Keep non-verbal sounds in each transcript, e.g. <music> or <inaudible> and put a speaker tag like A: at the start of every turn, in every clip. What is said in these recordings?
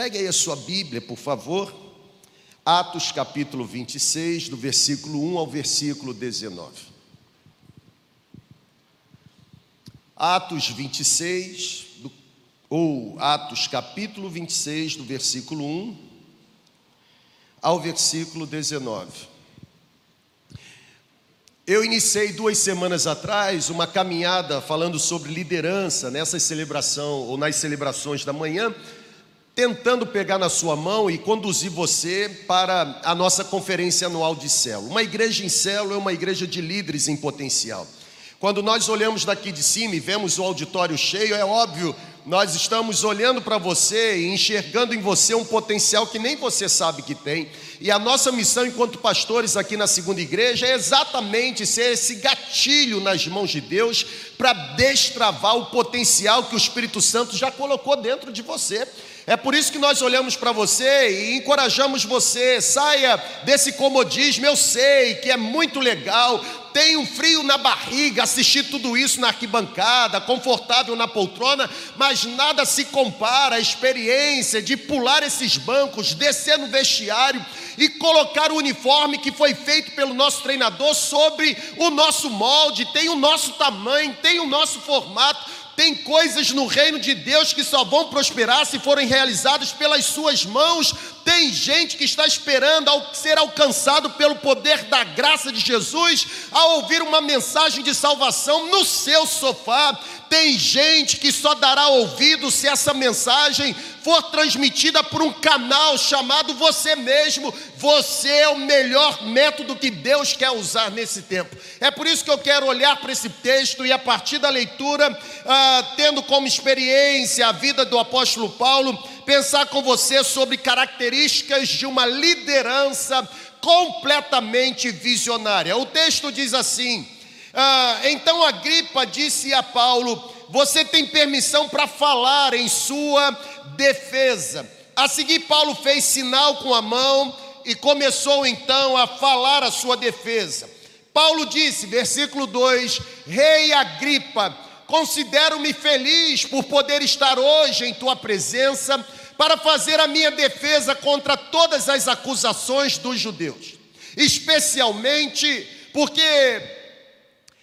A: Pegue aí a sua Bíblia, por favor. Atos capítulo 26, do versículo 1 ao versículo 19. Atos 26, do, ou Atos capítulo 26, do versículo 1 ao versículo 19. Eu iniciei duas semanas atrás uma caminhada falando sobre liderança nessa celebração ou nas celebrações da manhã, tentando pegar na sua mão e conduzir você para a nossa conferência anual de célula. Uma igreja em célula é uma igreja de líderes em potencial. Quando nós olhamos daqui de cima e vemos o auditório cheio, é óbvio, nós estamos olhando para você e enxergando em você um potencial que nem você sabe que tem e a nossa missão enquanto pastores aqui na segunda igreja é exatamente ser esse gatilho nas mãos de Deus para destravar o potencial que o Espírito Santo já colocou dentro de você. É por isso que nós olhamos para você e encorajamos você, saia desse comodismo. Eu sei que é muito legal, tem um frio na barriga assistir tudo isso na arquibancada, confortável na poltrona, mas nada se compara à experiência de pular esses bancos, descer no vestiário e colocar o uniforme que foi feito pelo nosso treinador sobre o nosso molde, tem o nosso tamanho, tem o nosso formato tem coisas no reino de Deus que só vão prosperar se forem realizadas pelas suas mãos. Tem gente que está esperando ser alcançado pelo poder da graça de Jesus ao ouvir uma mensagem de salvação no seu sofá. Tem gente que só dará ouvido se essa mensagem for transmitida por um canal chamado você mesmo. Você é o melhor método que Deus quer usar nesse tempo. É por isso que eu quero olhar para esse texto e, a partir da leitura, ah, tendo como experiência a vida do apóstolo Paulo, pensar com você sobre características de uma liderança completamente visionária. O texto diz assim. Ah, então Agripa disse a Paulo: Você tem permissão para falar em sua defesa. A seguir, Paulo fez sinal com a mão e começou então a falar a sua defesa. Paulo disse, versículo 2: Rei Agripa, considero-me feliz por poder estar hoje em tua presença para fazer a minha defesa contra todas as acusações dos judeus, especialmente porque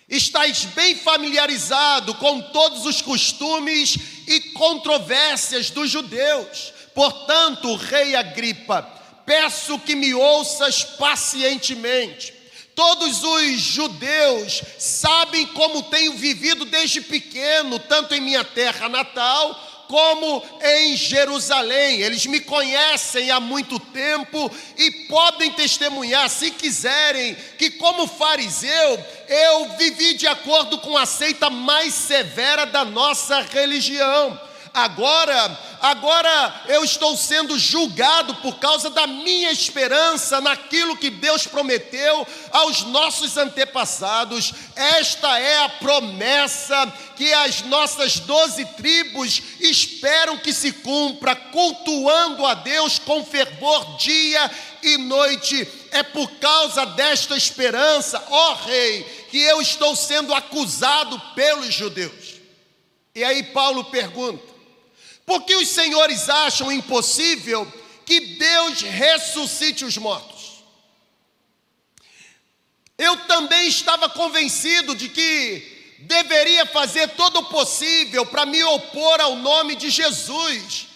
A: Estais bem familiarizado com todos os costumes e controvérsias dos judeus. Portanto, rei Agripa, peço que me ouças pacientemente. Todos os judeus sabem como tenho vivido desde pequeno, tanto em minha terra natal como em Jerusalém. Eles me conhecem há muito tempo e podem testemunhar, se quiserem, que como fariseu eu vivi de acordo com a seita mais severa da nossa religião. Agora, agora eu estou sendo julgado por causa da minha esperança naquilo que Deus prometeu aos nossos antepassados. Esta é a promessa que as nossas doze tribos esperam que se cumpra, cultuando a Deus com fervor dia e noite. É por causa desta esperança, ó Rei, que eu estou sendo acusado pelos judeus. E aí Paulo pergunta: por que os senhores acham impossível que Deus ressuscite os mortos? Eu também estava convencido de que deveria fazer todo o possível para me opor ao nome de Jesus,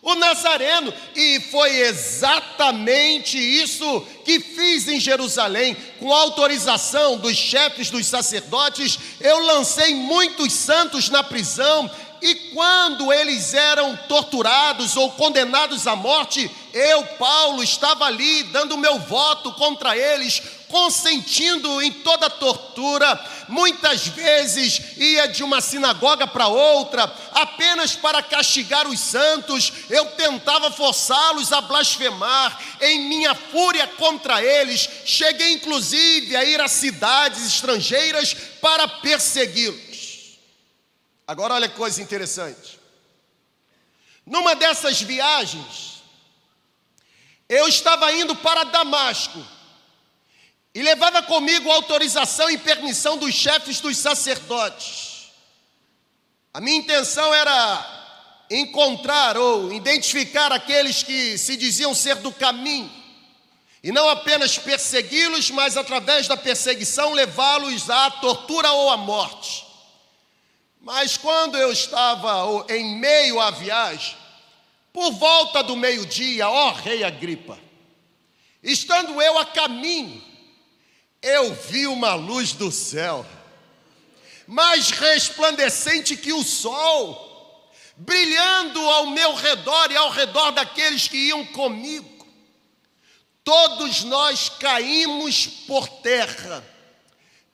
A: o Nazareno, e foi exatamente isso que fiz em Jerusalém, com autorização dos chefes dos sacerdotes. Eu lancei muitos santos na prisão e quando eles eram torturados ou condenados à morte, eu, Paulo, estava ali dando meu voto contra eles, consentindo em toda tortura. Muitas vezes ia de uma sinagoga para outra, apenas para castigar os santos. Eu tentava forçá-los a blasfemar. Em minha fúria contra eles, cheguei inclusive a ir a cidades estrangeiras para persegui-los. Agora olha que coisa interessante. Numa dessas viagens, eu estava indo para Damasco e levava comigo autorização e permissão dos chefes dos sacerdotes. A minha intenção era encontrar ou identificar aqueles que se diziam ser do caminho, e não apenas persegui-los, mas através da perseguição levá-los à tortura ou à morte. Mas quando eu estava em meio à viagem, por volta do meio-dia, ó rei Agripa, estando eu a caminho, eu vi uma luz do céu, mais resplandecente que o sol, brilhando ao meu redor e ao redor daqueles que iam comigo. Todos nós caímos por terra.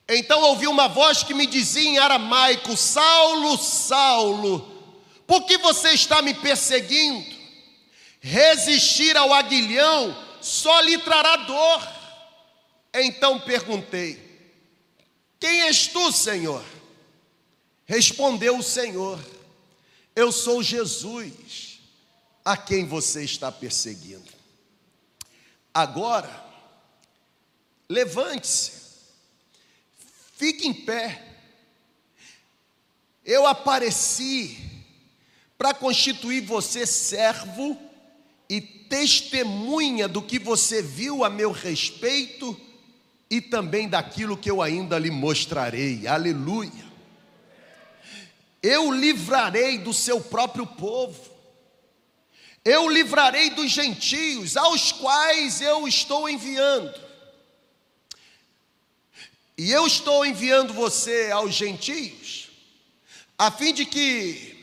A: Então ouvi uma voz que me dizia em aramaico: Saulo, Saulo, por que você está me perseguindo? Resistir ao aguilhão só lhe trará dor. Então perguntei: Quem és tu, Senhor? Respondeu o Senhor: Eu sou Jesus, a quem você está perseguindo. Agora, levante-se, fique em pé. Eu apareci para constituir você servo e testemunha do que você viu a meu respeito e também daquilo que eu ainda lhe mostrarei. Aleluia. Eu livrarei do seu próprio povo. Eu livrarei dos gentios aos quais eu estou enviando. E eu estou enviando você aos gentios, a fim de que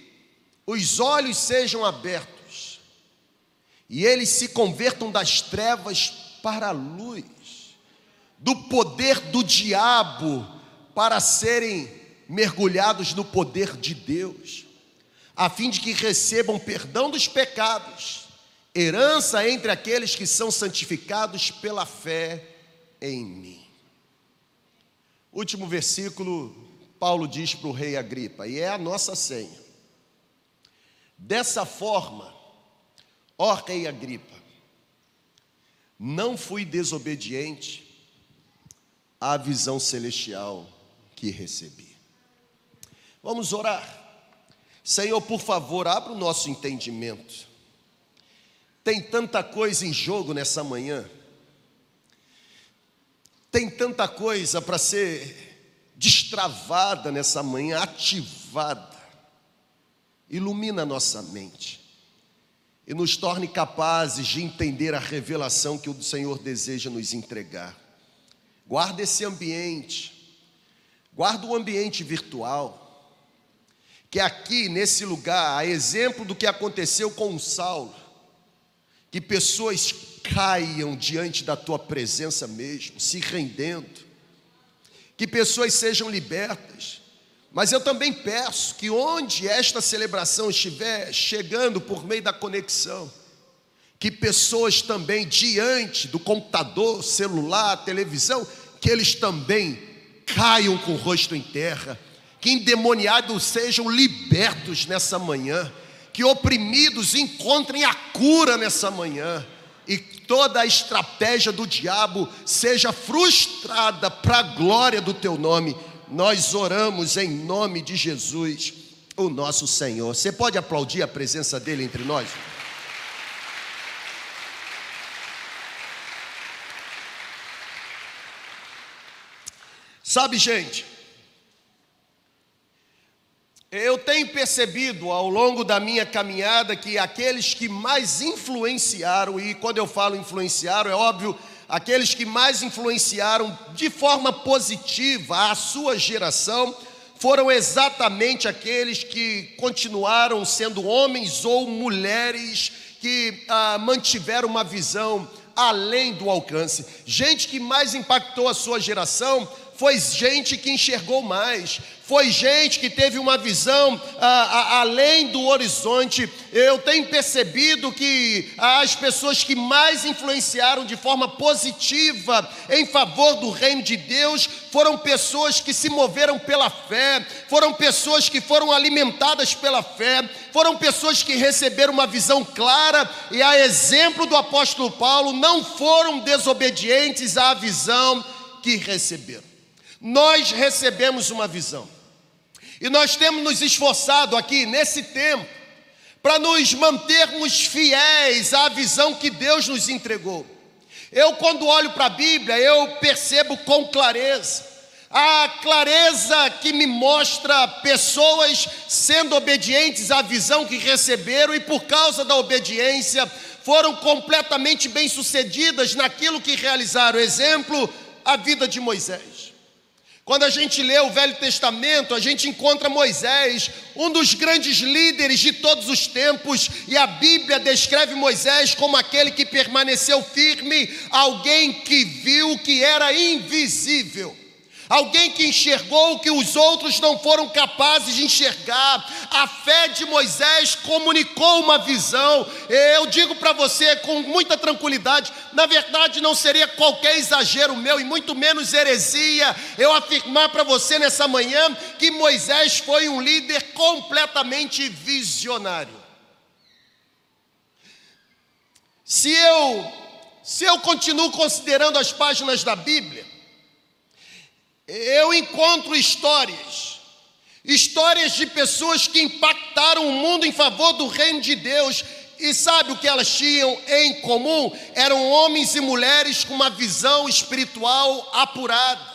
A: os olhos sejam abertos e eles se convertam das trevas para a luz, do poder do diabo para serem mergulhados no poder de Deus, a fim de que recebam perdão dos pecados, herança entre aqueles que são santificados pela fé em mim. Último versículo, Paulo diz para o rei Agripa, e é a nossa senha. Dessa forma, ó rei Agripa, não fui desobediente à visão celestial que recebi. Vamos orar. Senhor, por favor, abra o nosso entendimento. Tem tanta coisa em jogo nessa manhã. Tem tanta coisa para ser destravada nessa manhã, ativada. Ilumina a nossa mente e nos torne capazes de entender a revelação que o Senhor deseja nos entregar. Guarda esse ambiente, guarda o ambiente virtual, que aqui nesse lugar, a exemplo do que aconteceu com Saulo, que pessoas caiam diante da tua presença mesmo, se rendendo, que pessoas sejam libertas, mas eu também peço que onde esta celebração estiver chegando por meio da conexão, que pessoas também diante do computador, celular, televisão, que eles também caiam com o rosto em terra, que endemoniados sejam libertos nessa manhã, que oprimidos encontrem a cura nessa manhã, e toda a estratégia do diabo seja frustrada para a glória do teu nome nós oramos em nome de Jesus, o nosso Senhor. Você pode aplaudir a presença dele entre nós? Sabe, gente, eu tenho percebido ao longo da minha caminhada que aqueles que mais influenciaram, e quando eu falo influenciaram, é óbvio aqueles que mais influenciaram de forma positiva a sua geração, foram exatamente aqueles que continuaram sendo homens ou mulheres que ah, mantiveram uma visão além do alcance. Gente que mais impactou a sua geração foi gente que enxergou mais, foi gente que teve uma visão a, a, além do horizonte. Eu tenho percebido que as pessoas que mais influenciaram de forma positiva em favor do reino de Deus foram pessoas que se moveram pela fé, foram pessoas que foram alimentadas pela fé, foram pessoas que receberam uma visão clara e, a exemplo do apóstolo Paulo, não foram desobedientes à visão que receberam. Nós recebemos uma visão. E nós temos nos esforçado aqui nesse tempo para nos mantermos fiéis à visão que Deus nos entregou. Eu, quando olho para a Bíblia, eu percebo com clareza a clareza que me mostra pessoas sendo obedientes à visão que receberam e por causa da obediência foram completamente bem-sucedidas naquilo que realizaram. Exemplo, a vida de Moisés. Quando a gente lê o Velho Testamento, a gente encontra Moisés, um dos grandes líderes de todos os tempos, e a Bíblia descreve Moisés como aquele que permaneceu firme, alguém que viu que era invisível. Alguém que enxergou o que os outros não foram capazes de enxergar. A fé de Moisés comunicou uma visão. Eu digo para você com muita tranquilidade: na verdade, não seria qualquer exagero meu e muito menos heresia eu afirmar para você nessa manhã que Moisés foi um líder completamente visionário. Se eu, se eu continuo considerando as páginas da Bíblia, eu encontro histórias, histórias de pessoas que impactaram o mundo em favor do reino de Deus. E sabe o que elas tinham em comum? Eram homens e mulheres com uma visão espiritual apurada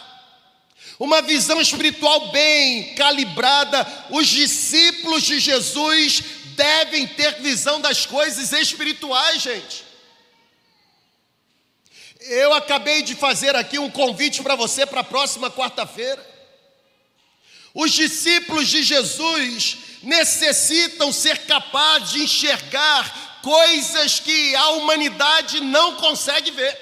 A: uma visão espiritual bem calibrada. Os discípulos de Jesus devem ter visão das coisas espirituais, gente. Eu acabei de fazer aqui um convite para você para a próxima quarta-feira. Os discípulos de Jesus necessitam ser capazes de enxergar coisas que a humanidade não consegue ver.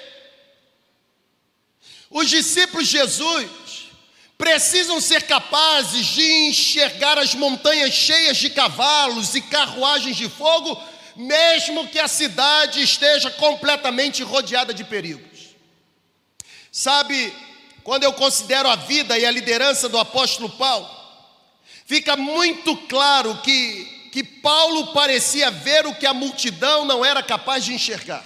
A: Os discípulos de Jesus precisam ser capazes de enxergar as montanhas cheias de cavalos e carruagens de fogo, mesmo que a cidade esteja completamente rodeada de perigo. Sabe, quando eu considero a vida e a liderança do apóstolo Paulo, fica muito claro que, que Paulo parecia ver o que a multidão não era capaz de enxergar.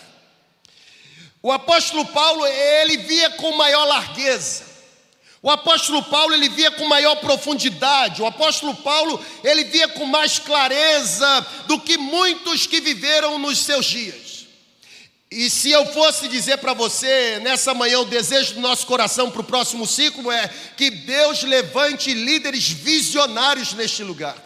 A: O apóstolo Paulo, ele via com maior largueza. O apóstolo Paulo, ele via com maior profundidade. O apóstolo Paulo, ele via com mais clareza do que muitos que viveram nos seus dias. E se eu fosse dizer para você nessa manhã o desejo do nosso coração para o próximo ciclo é que Deus levante líderes visionários neste lugar.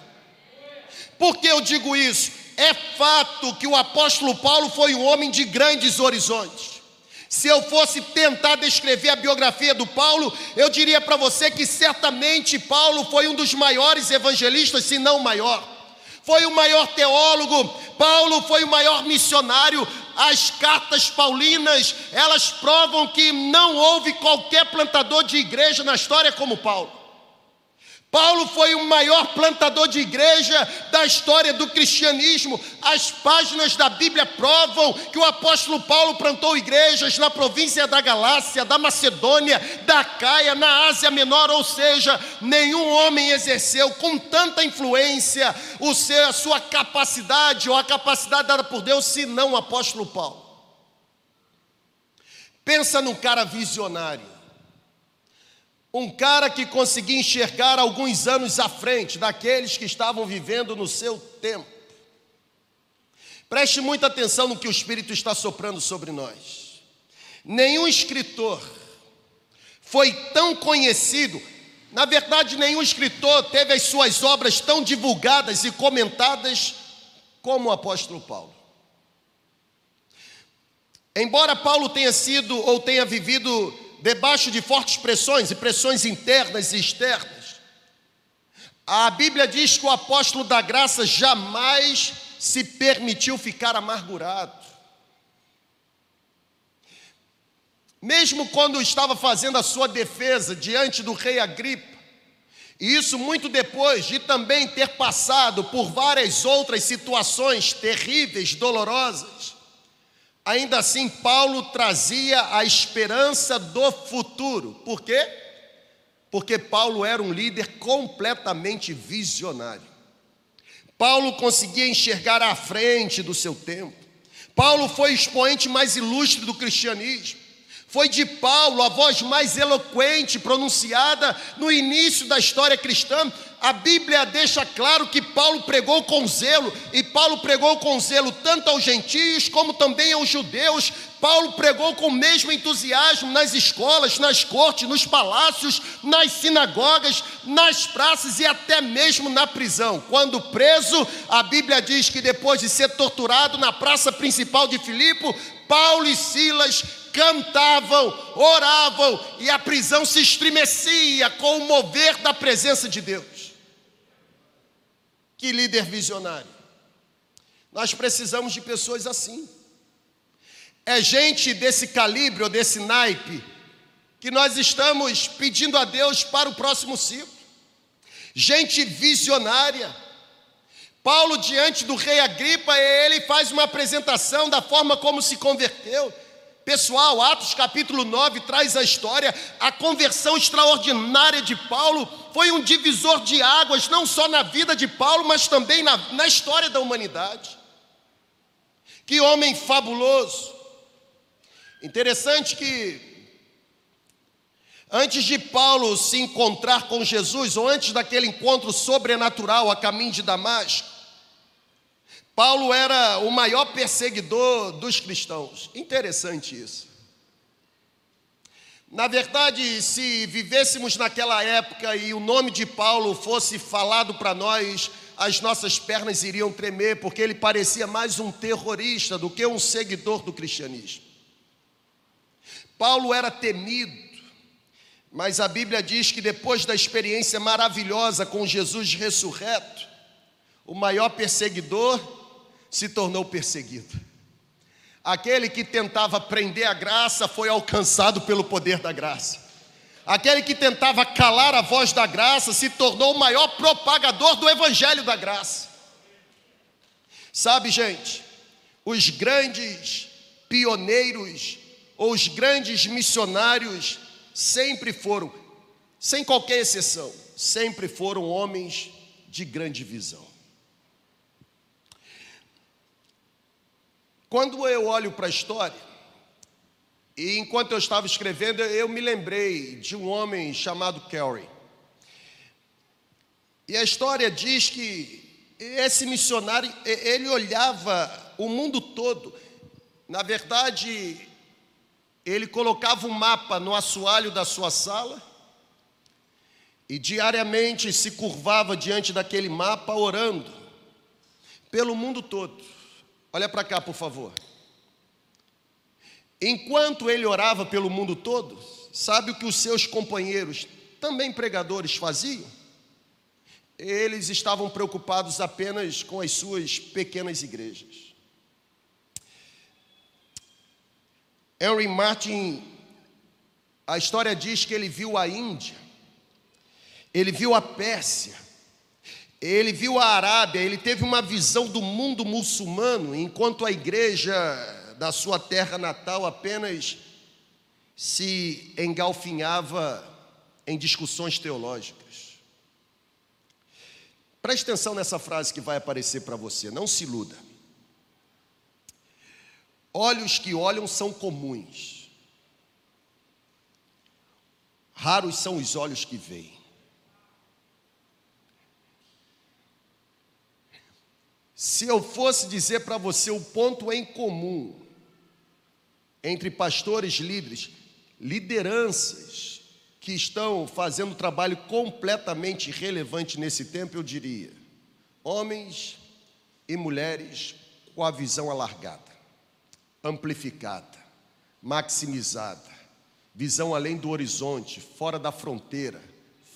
A: Por que eu digo isso? É fato que o apóstolo Paulo foi um homem de grandes horizontes. Se eu fosse tentar descrever a biografia do Paulo, eu diria para você que certamente Paulo foi um dos maiores evangelistas, se não o maior. Foi o maior teólogo, Paulo foi o maior missionário, as cartas paulinas, elas provam que não houve qualquer plantador de igreja na história como Paulo. Paulo foi o maior plantador de igreja da história do cristianismo. As páginas da Bíblia provam que o apóstolo Paulo plantou igrejas na província da Galácia, da Macedônia, da Caia, na Ásia Menor, ou seja, nenhum homem exerceu com tanta influência o seu, a sua capacidade ou a capacidade dada por Deus, senão o apóstolo Paulo. Pensa num cara visionário um cara que conseguia enxergar alguns anos à frente daqueles que estavam vivendo no seu tempo. Preste muita atenção no que o Espírito está soprando sobre nós. Nenhum escritor foi tão conhecido, na verdade, nenhum escritor teve as suas obras tão divulgadas e comentadas como o apóstolo Paulo. Embora Paulo tenha sido ou tenha vivido debaixo de fortes pressões, e pressões internas e externas. A Bíblia diz que o apóstolo da graça jamais se permitiu ficar amargurado. Mesmo quando estava fazendo a sua defesa diante do rei Agripa, e isso muito depois de também ter passado por várias outras situações terríveis, dolorosas, Ainda assim, Paulo trazia a esperança do futuro. Por quê? Porque Paulo era um líder completamente visionário. Paulo conseguia enxergar à frente do seu tempo. Paulo foi o expoente mais ilustre do cristianismo. Foi de Paulo a voz mais eloquente pronunciada no início da história cristã. a Bíblia deixa claro que Paulo pregou com zelo, e Paulo pregou com zelo tanto aos gentios como também aos judeus. Paulo pregou com o mesmo entusiasmo nas escolas, nas cortes, nos palácios, nas sinagogas, nas praças e até mesmo na prisão. Quando preso, a Bíblia diz que depois de ser torturado na praça principal de Filipe, Paulo e Silas cantavam, oravam e a prisão se estremecia com o mover da presença de Deus. Que líder visionário. Nós precisamos de pessoas assim. É gente desse calibre ou desse naipe que nós estamos pedindo a Deus para o próximo ciclo. Gente visionária. Paulo, diante do rei Agripa, ele faz uma apresentação da forma como se converteu. Pessoal, Atos capítulo 9 traz a história, a conversão extraordinária de Paulo foi um divisor de águas, não só na vida de Paulo, mas também na, na história da humanidade. Que homem fabuloso. Interessante que antes de Paulo se encontrar com Jesus, ou antes daquele encontro sobrenatural a caminho de Damasco, Paulo era o maior perseguidor dos cristãos. Interessante isso. Na verdade, se vivêssemos naquela época e o nome de Paulo fosse falado para nós, as nossas pernas iriam tremer, porque ele parecia mais um terrorista do que um seguidor do cristianismo. Paulo era temido, mas a Bíblia diz que depois da experiência maravilhosa com Jesus ressurreto, o maior perseguidor se tornou perseguido. Aquele que tentava prender a graça foi alcançado pelo poder da graça. Aquele que tentava calar a voz da graça se tornou o maior propagador do evangelho da graça. Sabe, gente, os grandes pioneiros ou os grandes missionários sempre foram, sem qualquer exceção, sempre foram homens de grande visão. Quando eu olho para a história, e enquanto eu estava escrevendo, eu me lembrei de um homem chamado Carey. E a história diz que esse missionário, ele olhava o mundo todo. Na verdade, ele colocava um mapa no assoalho da sua sala e diariamente se curvava diante daquele mapa orando pelo mundo todo. Olha para cá, por favor. Enquanto ele orava pelo mundo todo, sabe o que os seus companheiros, também pregadores, faziam? Eles estavam preocupados apenas com as suas pequenas igrejas. Henry Martin, a história diz que ele viu a Índia, ele viu a Pérsia, ele viu a Arábia, ele teve uma visão do mundo muçulmano, enquanto a igreja da sua terra natal apenas se engalfinhava em discussões teológicas. Preste atenção nessa frase que vai aparecer para você, não se iluda. Olhos que olham são comuns, raros são os olhos que veem. Se eu fosse dizer para você o ponto em comum entre pastores líderes, lideranças que estão fazendo trabalho completamente irrelevante nesse tempo, eu diria: homens e mulheres com a visão alargada, amplificada, maximizada, visão além do horizonte, fora da fronteira,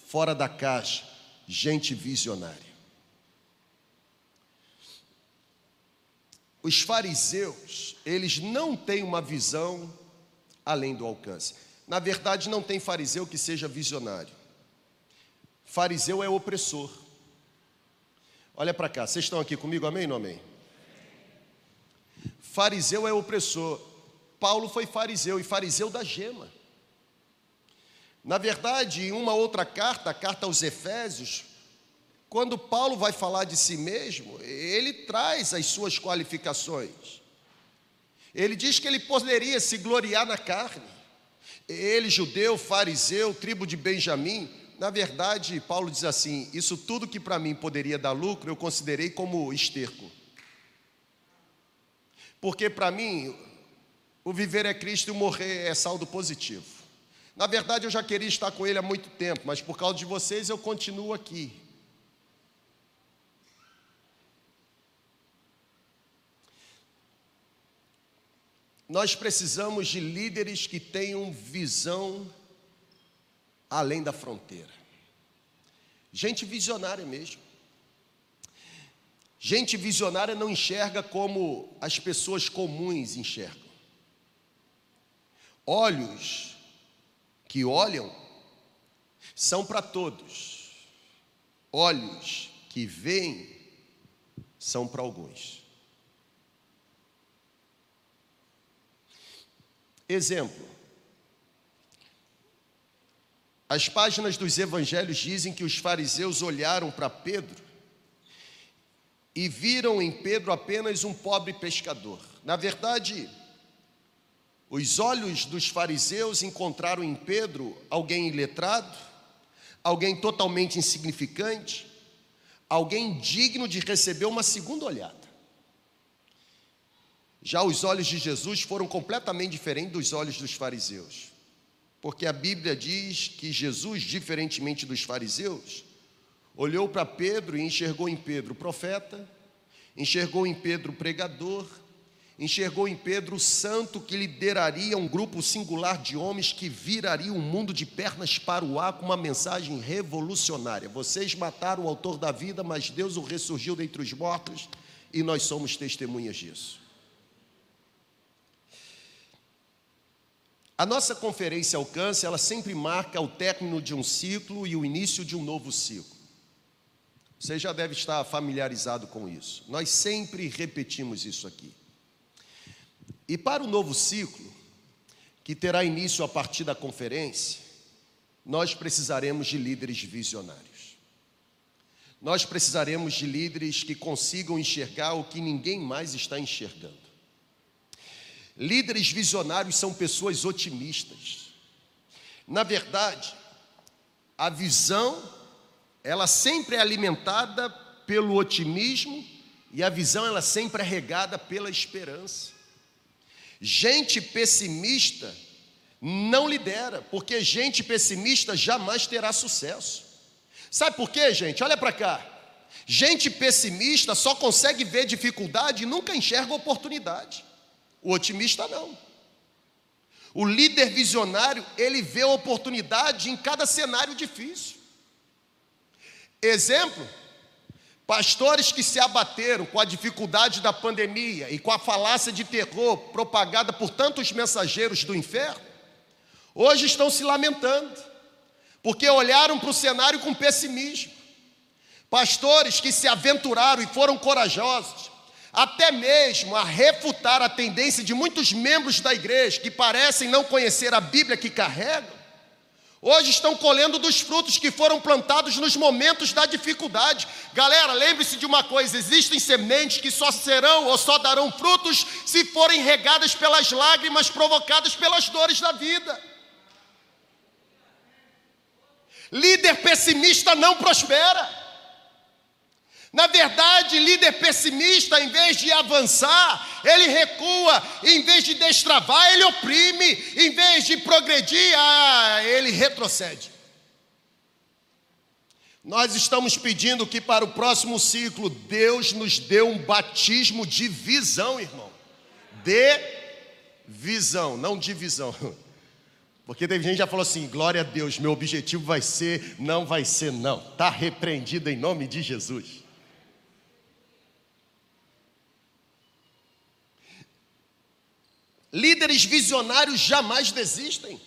A: fora da caixa, gente visionária. Os fariseus, eles não têm uma visão além do alcance. Na verdade, não tem fariseu que seja visionário. Fariseu é opressor. Olha para cá, vocês estão aqui comigo, amém ou não amém? Fariseu é opressor. Paulo foi fariseu e fariseu da gema. Na verdade, em uma outra carta, a carta aos Efésios, quando Paulo vai falar de si mesmo, ele traz as suas qualificações. Ele diz que ele poderia se gloriar na carne. Ele, judeu, fariseu, tribo de Benjamim, na verdade, Paulo diz assim: Isso tudo que para mim poderia dar lucro, eu considerei como esterco. Porque para mim, o viver é Cristo e o morrer é saldo positivo. Na verdade, eu já queria estar com Ele há muito tempo, mas por causa de vocês eu continuo aqui. Nós precisamos de líderes que tenham visão além da fronteira. Gente visionária mesmo. Gente visionária não enxerga como as pessoas comuns enxergam. Olhos que olham são para todos. Olhos que veem são para alguns. Exemplo. As páginas dos evangelhos dizem que os fariseus olharam para Pedro e viram em Pedro apenas um pobre pescador. Na verdade, os olhos dos fariseus encontraram em Pedro alguém iletrado, alguém totalmente insignificante, alguém digno de receber uma segunda olhada. Já os olhos de Jesus foram completamente diferentes dos olhos dos fariseus. Porque a Bíblia diz que Jesus, diferentemente dos fariseus, olhou para Pedro e enxergou em Pedro profeta, enxergou em Pedro pregador, enxergou em Pedro o santo que lideraria um grupo singular de homens que viraria um mundo de pernas para o ar com uma mensagem revolucionária. Vocês mataram o autor da vida, mas Deus o ressurgiu dentre os mortos e nós somos testemunhas disso. A nossa conferência Alcance, ela sempre marca o término de um ciclo e o início de um novo ciclo. Você já deve estar familiarizado com isso. Nós sempre repetimos isso aqui. E para o novo ciclo, que terá início a partir da conferência, nós precisaremos de líderes visionários. Nós precisaremos de líderes que consigam enxergar o que ninguém mais está enxergando. Líderes visionários são pessoas otimistas. Na verdade, a visão, ela sempre é alimentada pelo otimismo e a visão ela sempre é regada pela esperança. Gente pessimista não lidera, porque gente pessimista jamais terá sucesso. Sabe por quê, gente? Olha para cá. Gente pessimista só consegue ver dificuldade e nunca enxerga oportunidade. O otimista não. O líder visionário, ele vê oportunidade em cada cenário difícil. Exemplo: pastores que se abateram com a dificuldade da pandemia e com a falácia de terror propagada por tantos mensageiros do inferno, hoje estão se lamentando, porque olharam para o cenário com pessimismo. Pastores que se aventuraram e foram corajosos, até mesmo a refutar a tendência de muitos membros da igreja que parecem não conhecer a Bíblia que carregam, hoje estão colhendo dos frutos que foram plantados nos momentos da dificuldade. Galera, lembre-se de uma coisa: existem sementes que só serão ou só darão frutos se forem regadas pelas lágrimas provocadas pelas dores da vida. Líder pessimista não prospera. Na verdade, líder pessimista, em vez de avançar, ele recua, em vez de destravar, ele oprime, em vez de progredir, ah, ele retrocede. Nós estamos pedindo que para o próximo ciclo Deus nos dê um batismo de visão, irmão. De visão, não <laughs> divisão. Porque teve gente que já falou assim: glória a Deus, meu objetivo vai ser, não vai ser, não. Está repreendido em nome de Jesus. Líderes visionários jamais desistem.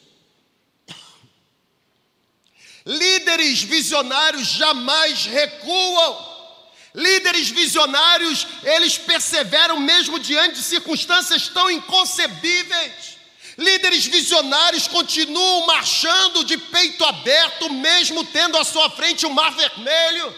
A: Líderes visionários jamais recuam. Líderes visionários, eles perseveram mesmo diante de circunstâncias tão inconcebíveis. Líderes visionários continuam marchando de peito aberto, mesmo tendo à sua frente o mar vermelho.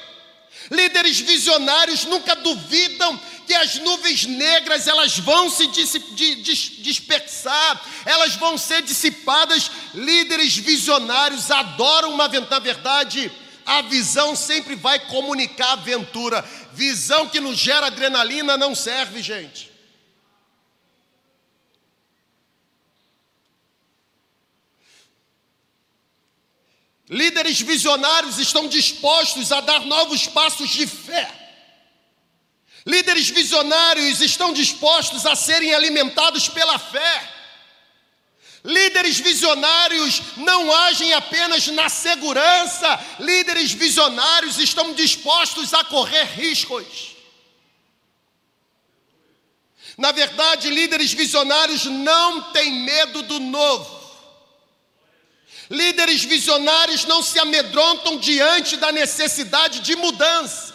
A: Líderes visionários nunca duvidam que as nuvens negras elas vão se dispersar elas vão ser dissipadas. Líderes visionários adoram uma na verdade. A visão sempre vai comunicar aventura. Visão que nos gera adrenalina não serve, gente. Líderes visionários estão dispostos a dar novos passos de fé. Líderes visionários estão dispostos a serem alimentados pela fé. Líderes visionários não agem apenas na segurança, líderes visionários estão dispostos a correr riscos. Na verdade, líderes visionários não têm medo do novo. Líderes visionários não se amedrontam diante da necessidade de mudança.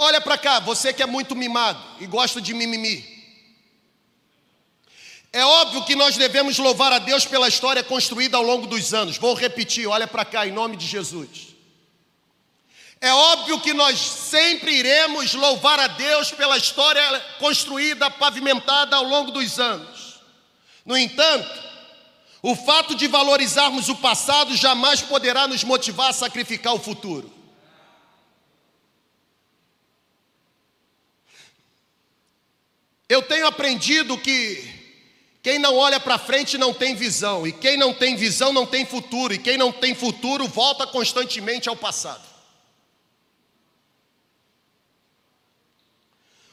A: Olha para cá, você que é muito mimado e gosta de mimimi. É óbvio que nós devemos louvar a Deus pela história construída ao longo dos anos. Vou repetir, olha para cá, em nome de Jesus. É óbvio que nós sempre iremos louvar a Deus pela história construída, pavimentada ao longo dos anos. No entanto, o fato de valorizarmos o passado jamais poderá nos motivar a sacrificar o futuro. Eu tenho aprendido que quem não olha para frente não tem visão, e quem não tem visão não tem futuro, e quem não tem futuro volta constantemente ao passado.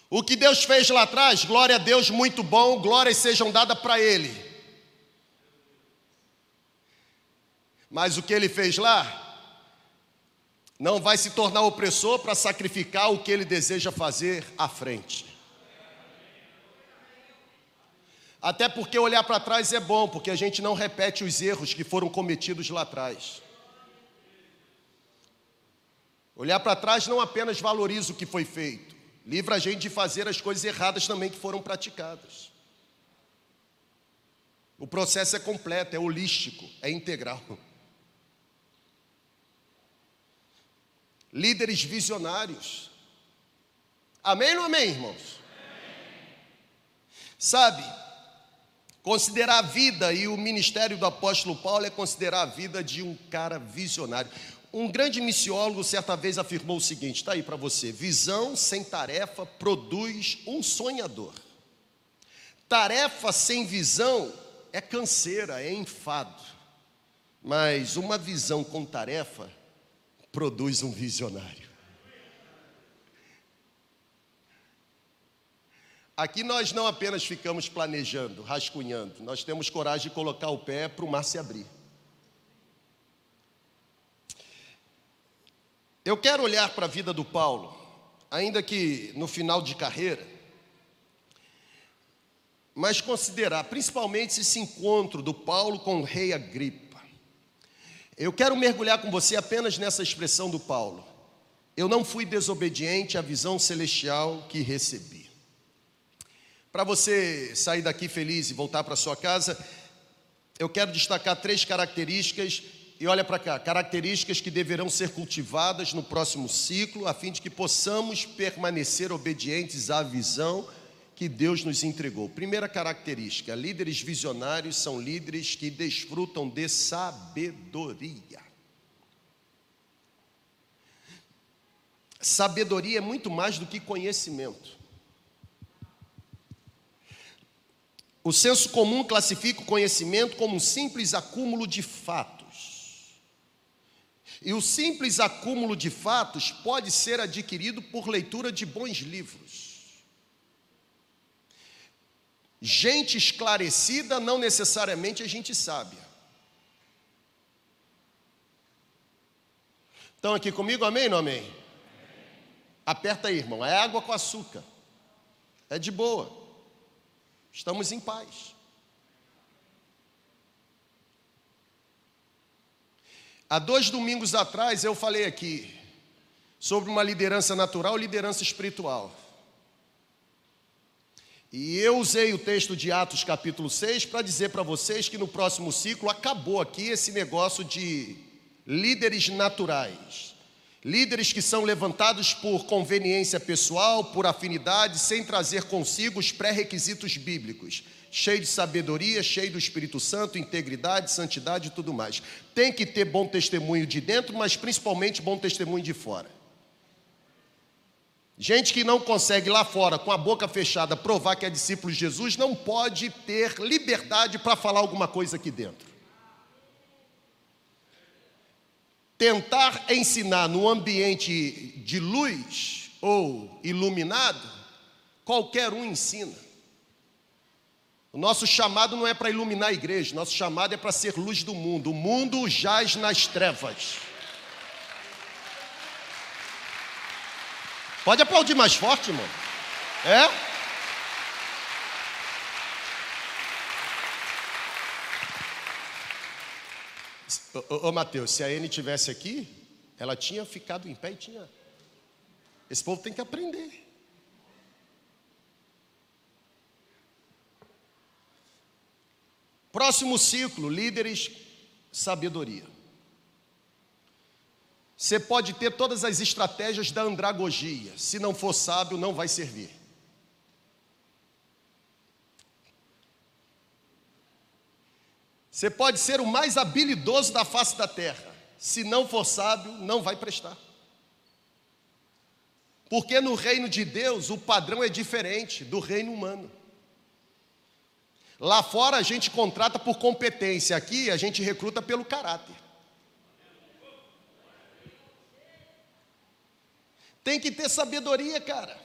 A: O que Deus fez lá atrás, glória a Deus, muito bom, glórias sejam dadas para Ele. Mas o que Ele fez lá, não vai se tornar opressor para sacrificar o que Ele deseja fazer à frente. Até porque olhar para trás é bom, porque a gente não repete os erros que foram cometidos lá atrás. Olhar para trás não apenas valoriza o que foi feito, Livra a gente de fazer as coisas erradas também que foram praticadas. O processo é completo, é holístico, é integral. Líderes visionários. Amém ou amém, irmãos? Amém. Sabe, considerar a vida e o ministério do apóstolo Paulo é considerar a vida de um cara visionário. Um grande missiólogo certa vez afirmou o seguinte: está aí para você: visão sem tarefa produz um sonhador. Tarefa sem visão é canseira, é enfado. Mas uma visão com tarefa produz um visionário. Aqui nós não apenas ficamos planejando, rascunhando, nós temos coragem de colocar o pé para o mar se abrir. Eu quero olhar para a vida do Paulo, ainda que no final de carreira, mas considerar principalmente esse encontro do Paulo com o rei Agripa. Eu quero mergulhar com você apenas nessa expressão do Paulo. Eu não fui desobediente à visão celestial que recebi. Para você sair daqui feliz e voltar para sua casa, eu quero destacar três características e olha para cá, características que deverão ser cultivadas no próximo ciclo, a fim de que possamos permanecer obedientes à visão que Deus nos entregou. Primeira característica: líderes visionários são líderes que desfrutam de sabedoria. Sabedoria é muito mais do que conhecimento. O senso comum classifica o conhecimento como um simples acúmulo de fatos e o simples acúmulo de fatos pode ser adquirido por leitura de bons livros. Gente esclarecida não necessariamente é gente sábia. Estão aqui comigo, amém ou amém? Aperta aí, irmão. É água com açúcar. É de boa. Estamos em paz. Há dois domingos atrás eu falei aqui sobre uma liderança natural e liderança espiritual. E eu usei o texto de Atos capítulo 6 para dizer para vocês que no próximo ciclo acabou aqui esse negócio de líderes naturais. Líderes que são levantados por conveniência pessoal, por afinidade, sem trazer consigo os pré-requisitos bíblicos. Cheio de sabedoria, cheio do Espírito Santo, integridade, santidade e tudo mais. Tem que ter bom testemunho de dentro, mas principalmente bom testemunho de fora. Gente que não consegue lá fora, com a boca fechada, provar que é discípulo de Jesus, não pode ter liberdade para falar alguma coisa aqui dentro. Tentar ensinar no ambiente de luz ou iluminado, qualquer um ensina. O nosso chamado não é para iluminar a igreja, nosso chamado é para ser luz do mundo. O mundo jaz nas trevas. Pode aplaudir mais forte, irmão. É? Ô, ô, Mateus, se a N tivesse aqui, ela tinha ficado em pé e tinha. Esse povo tem que aprender. Próximo ciclo, líderes, sabedoria. Você pode ter todas as estratégias da andragogia, se não for sábio, não vai servir. Você pode ser o mais habilidoso da face da terra, se não for sábio, não vai prestar. Porque no reino de Deus o padrão é diferente do reino humano. Lá fora a gente contrata por competência, aqui a gente recruta pelo caráter. Tem que ter sabedoria, cara.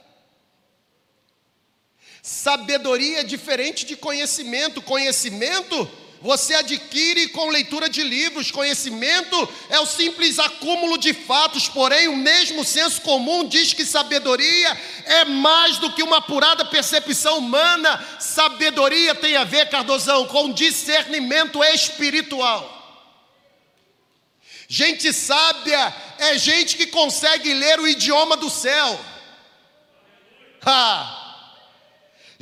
A: Sabedoria é diferente de conhecimento. Conhecimento você adquire com leitura de livros. Conhecimento é o simples acúmulo de fatos, porém, o mesmo senso comum diz que sabedoria é mais do que uma apurada percepção humana. Sabedoria tem a ver, Cardozão, com discernimento espiritual. Gente sábia é gente que consegue ler o idioma do céu. Ha.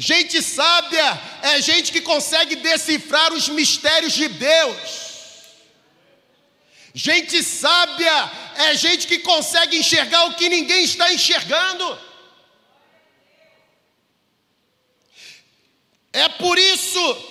A: Gente sábia é gente que consegue decifrar os mistérios de Deus. Gente sábia é gente que consegue enxergar o que ninguém está enxergando. É por isso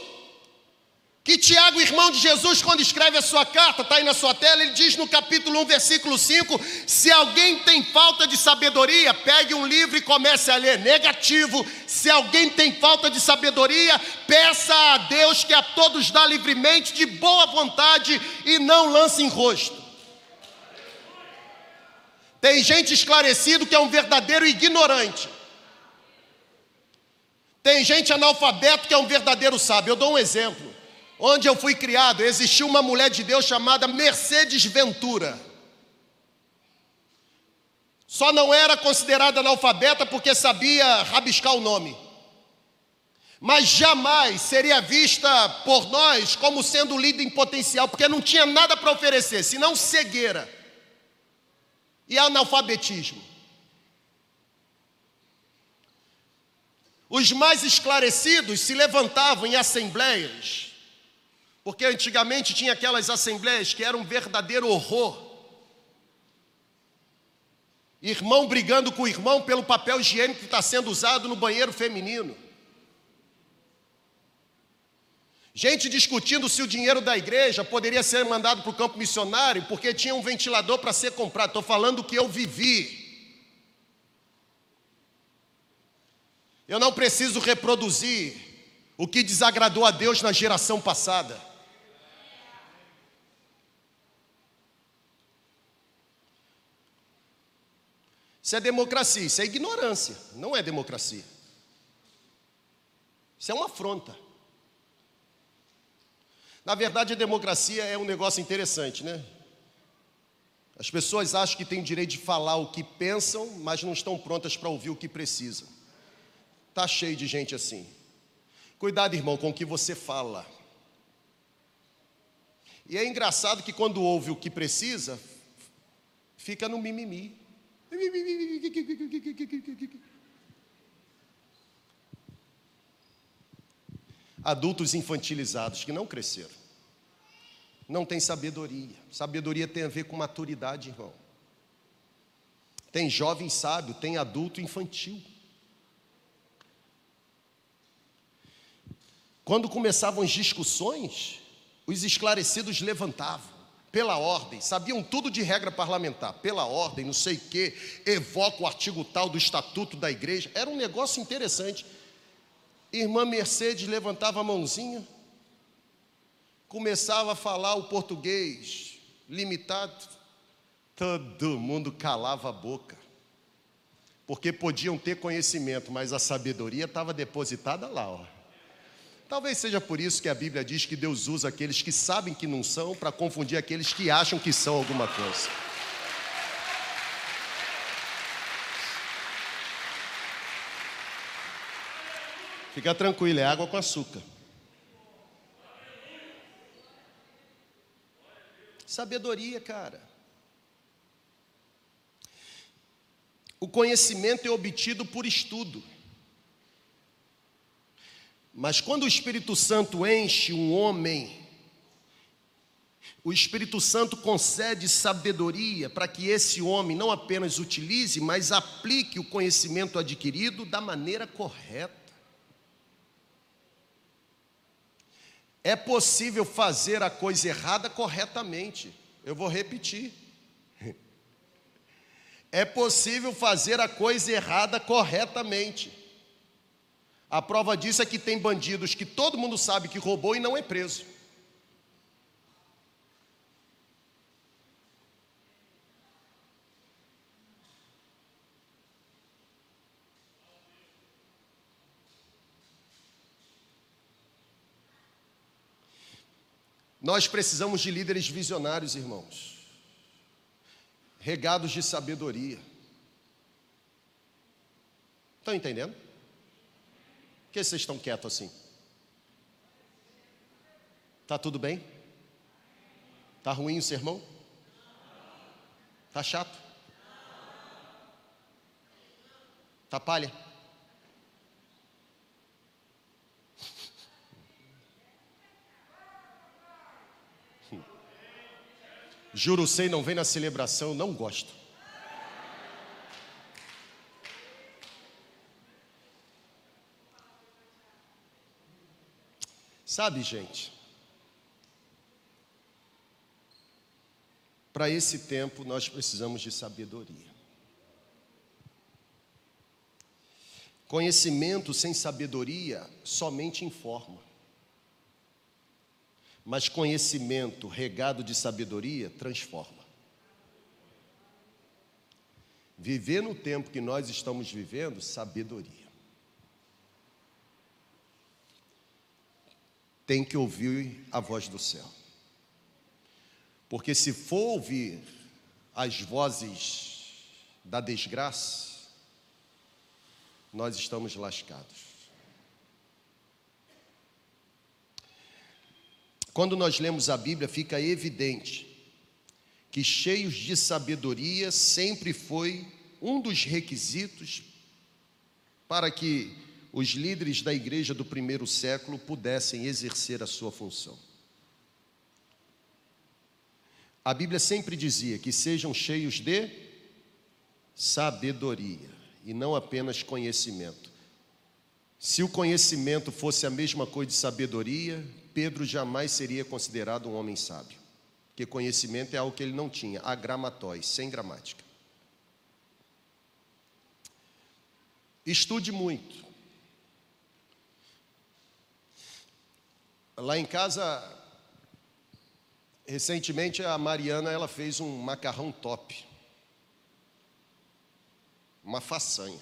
A: que Tiago, irmão de Jesus, quando escreve a sua carta, está aí na sua tela, ele diz no capítulo 1, versículo 5: Se alguém tem falta de sabedoria, pegue um livro e comece a ler. Negativo. Se alguém tem falta de sabedoria, peça a Deus que a todos dá livremente, de boa vontade, e não lance em rosto. Tem gente esclarecido que é um verdadeiro ignorante. Tem gente analfabeto que é um verdadeiro sábio. Eu dou um exemplo. Onde eu fui criado, existiu uma mulher de Deus chamada Mercedes Ventura. Só não era considerada analfabeta porque sabia rabiscar o nome. Mas jamais seria vista por nós como sendo líder em potencial, porque não tinha nada para oferecer, senão cegueira e analfabetismo. Os mais esclarecidos se levantavam em assembleias porque antigamente tinha aquelas assembleias que eram um verdadeiro horror. Irmão brigando com o irmão pelo papel higiênico que está sendo usado no banheiro feminino. Gente discutindo se o dinheiro da igreja poderia ser mandado para o campo missionário porque tinha um ventilador para ser comprado. Estou falando que eu vivi. Eu não preciso reproduzir o que desagradou a Deus na geração passada. Isso é democracia, isso é ignorância, não é democracia. Isso é uma afronta. Na verdade, a democracia é um negócio interessante, né? As pessoas acham que têm direito de falar o que pensam, mas não estão prontas para ouvir o que precisam. Tá cheio de gente assim. Cuidado, irmão, com o que você fala. E é engraçado que quando ouve o que precisa, fica no mimimi. Adultos infantilizados que não cresceram, não têm sabedoria. Sabedoria tem a ver com maturidade, irmão. tem jovem sábio, tem adulto infantil. Quando começavam as discussões, os esclarecidos levantavam, pela ordem, sabiam tudo de regra parlamentar, pela ordem, não sei o quê, evoca o artigo tal do estatuto da igreja, era um negócio interessante. Irmã Mercedes levantava a mãozinha, começava a falar o português limitado, todo mundo calava a boca, porque podiam ter conhecimento, mas a sabedoria estava depositada lá, ó. Talvez seja por isso que a Bíblia diz que Deus usa aqueles que sabem que não são para confundir aqueles que acham que são alguma coisa. Fica tranquilo, é água com açúcar. Sabedoria, cara. O conhecimento é obtido por estudo. Mas quando o Espírito Santo enche um homem, o Espírito Santo concede sabedoria para que esse homem não apenas utilize, mas aplique o conhecimento adquirido da maneira correta. É possível fazer a coisa errada corretamente. Eu vou repetir. <laughs> É possível fazer a coisa errada corretamente. A prova disso é que tem bandidos que todo mundo sabe que roubou e não é preso. Nós precisamos de líderes visionários, irmãos, regados de sabedoria. Estão entendendo? Que vocês estão quietos assim? Tá tudo bem? Tá ruim o sermão? Tá chato? Tá palha? Juro sei, não vem na celebração, não gosto. Sabe, gente, para esse tempo nós precisamos de sabedoria. Conhecimento sem sabedoria somente informa. Mas conhecimento regado de sabedoria transforma. Viver no tempo que nós estamos vivendo, sabedoria. Tem que ouvir a voz do céu. Porque se for ouvir as vozes da desgraça, nós estamos lascados. Quando nós lemos a Bíblia, fica evidente que cheios de sabedoria sempre foi um dos requisitos para que os líderes da igreja do primeiro século pudessem exercer a sua função. A Bíblia sempre dizia que sejam cheios de sabedoria e não apenas conhecimento. Se o conhecimento fosse a mesma coisa de sabedoria, Pedro jamais seria considerado um homem sábio, porque conhecimento é algo que ele não tinha, agramatóis, sem gramática. Estude muito, Lá em casa, recentemente a Mariana ela fez um macarrão top. Uma façanha.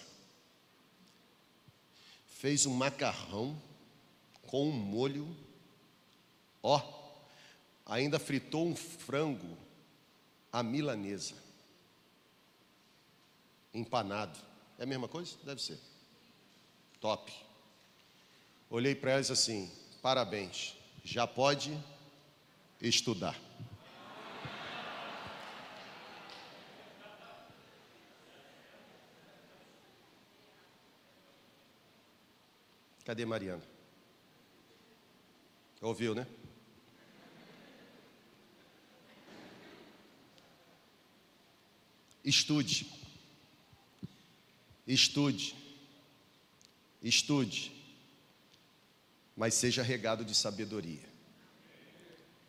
A: Fez um macarrão com um molho. Ó, ainda fritou um frango à milanesa. Empanado. É a mesma coisa? Deve ser. Top. Olhei para elas assim: Parabéns, já pode estudar. Cadê Mariana? Ouviu, né? Estude. Estude, estude, mas seja regado de sabedoria.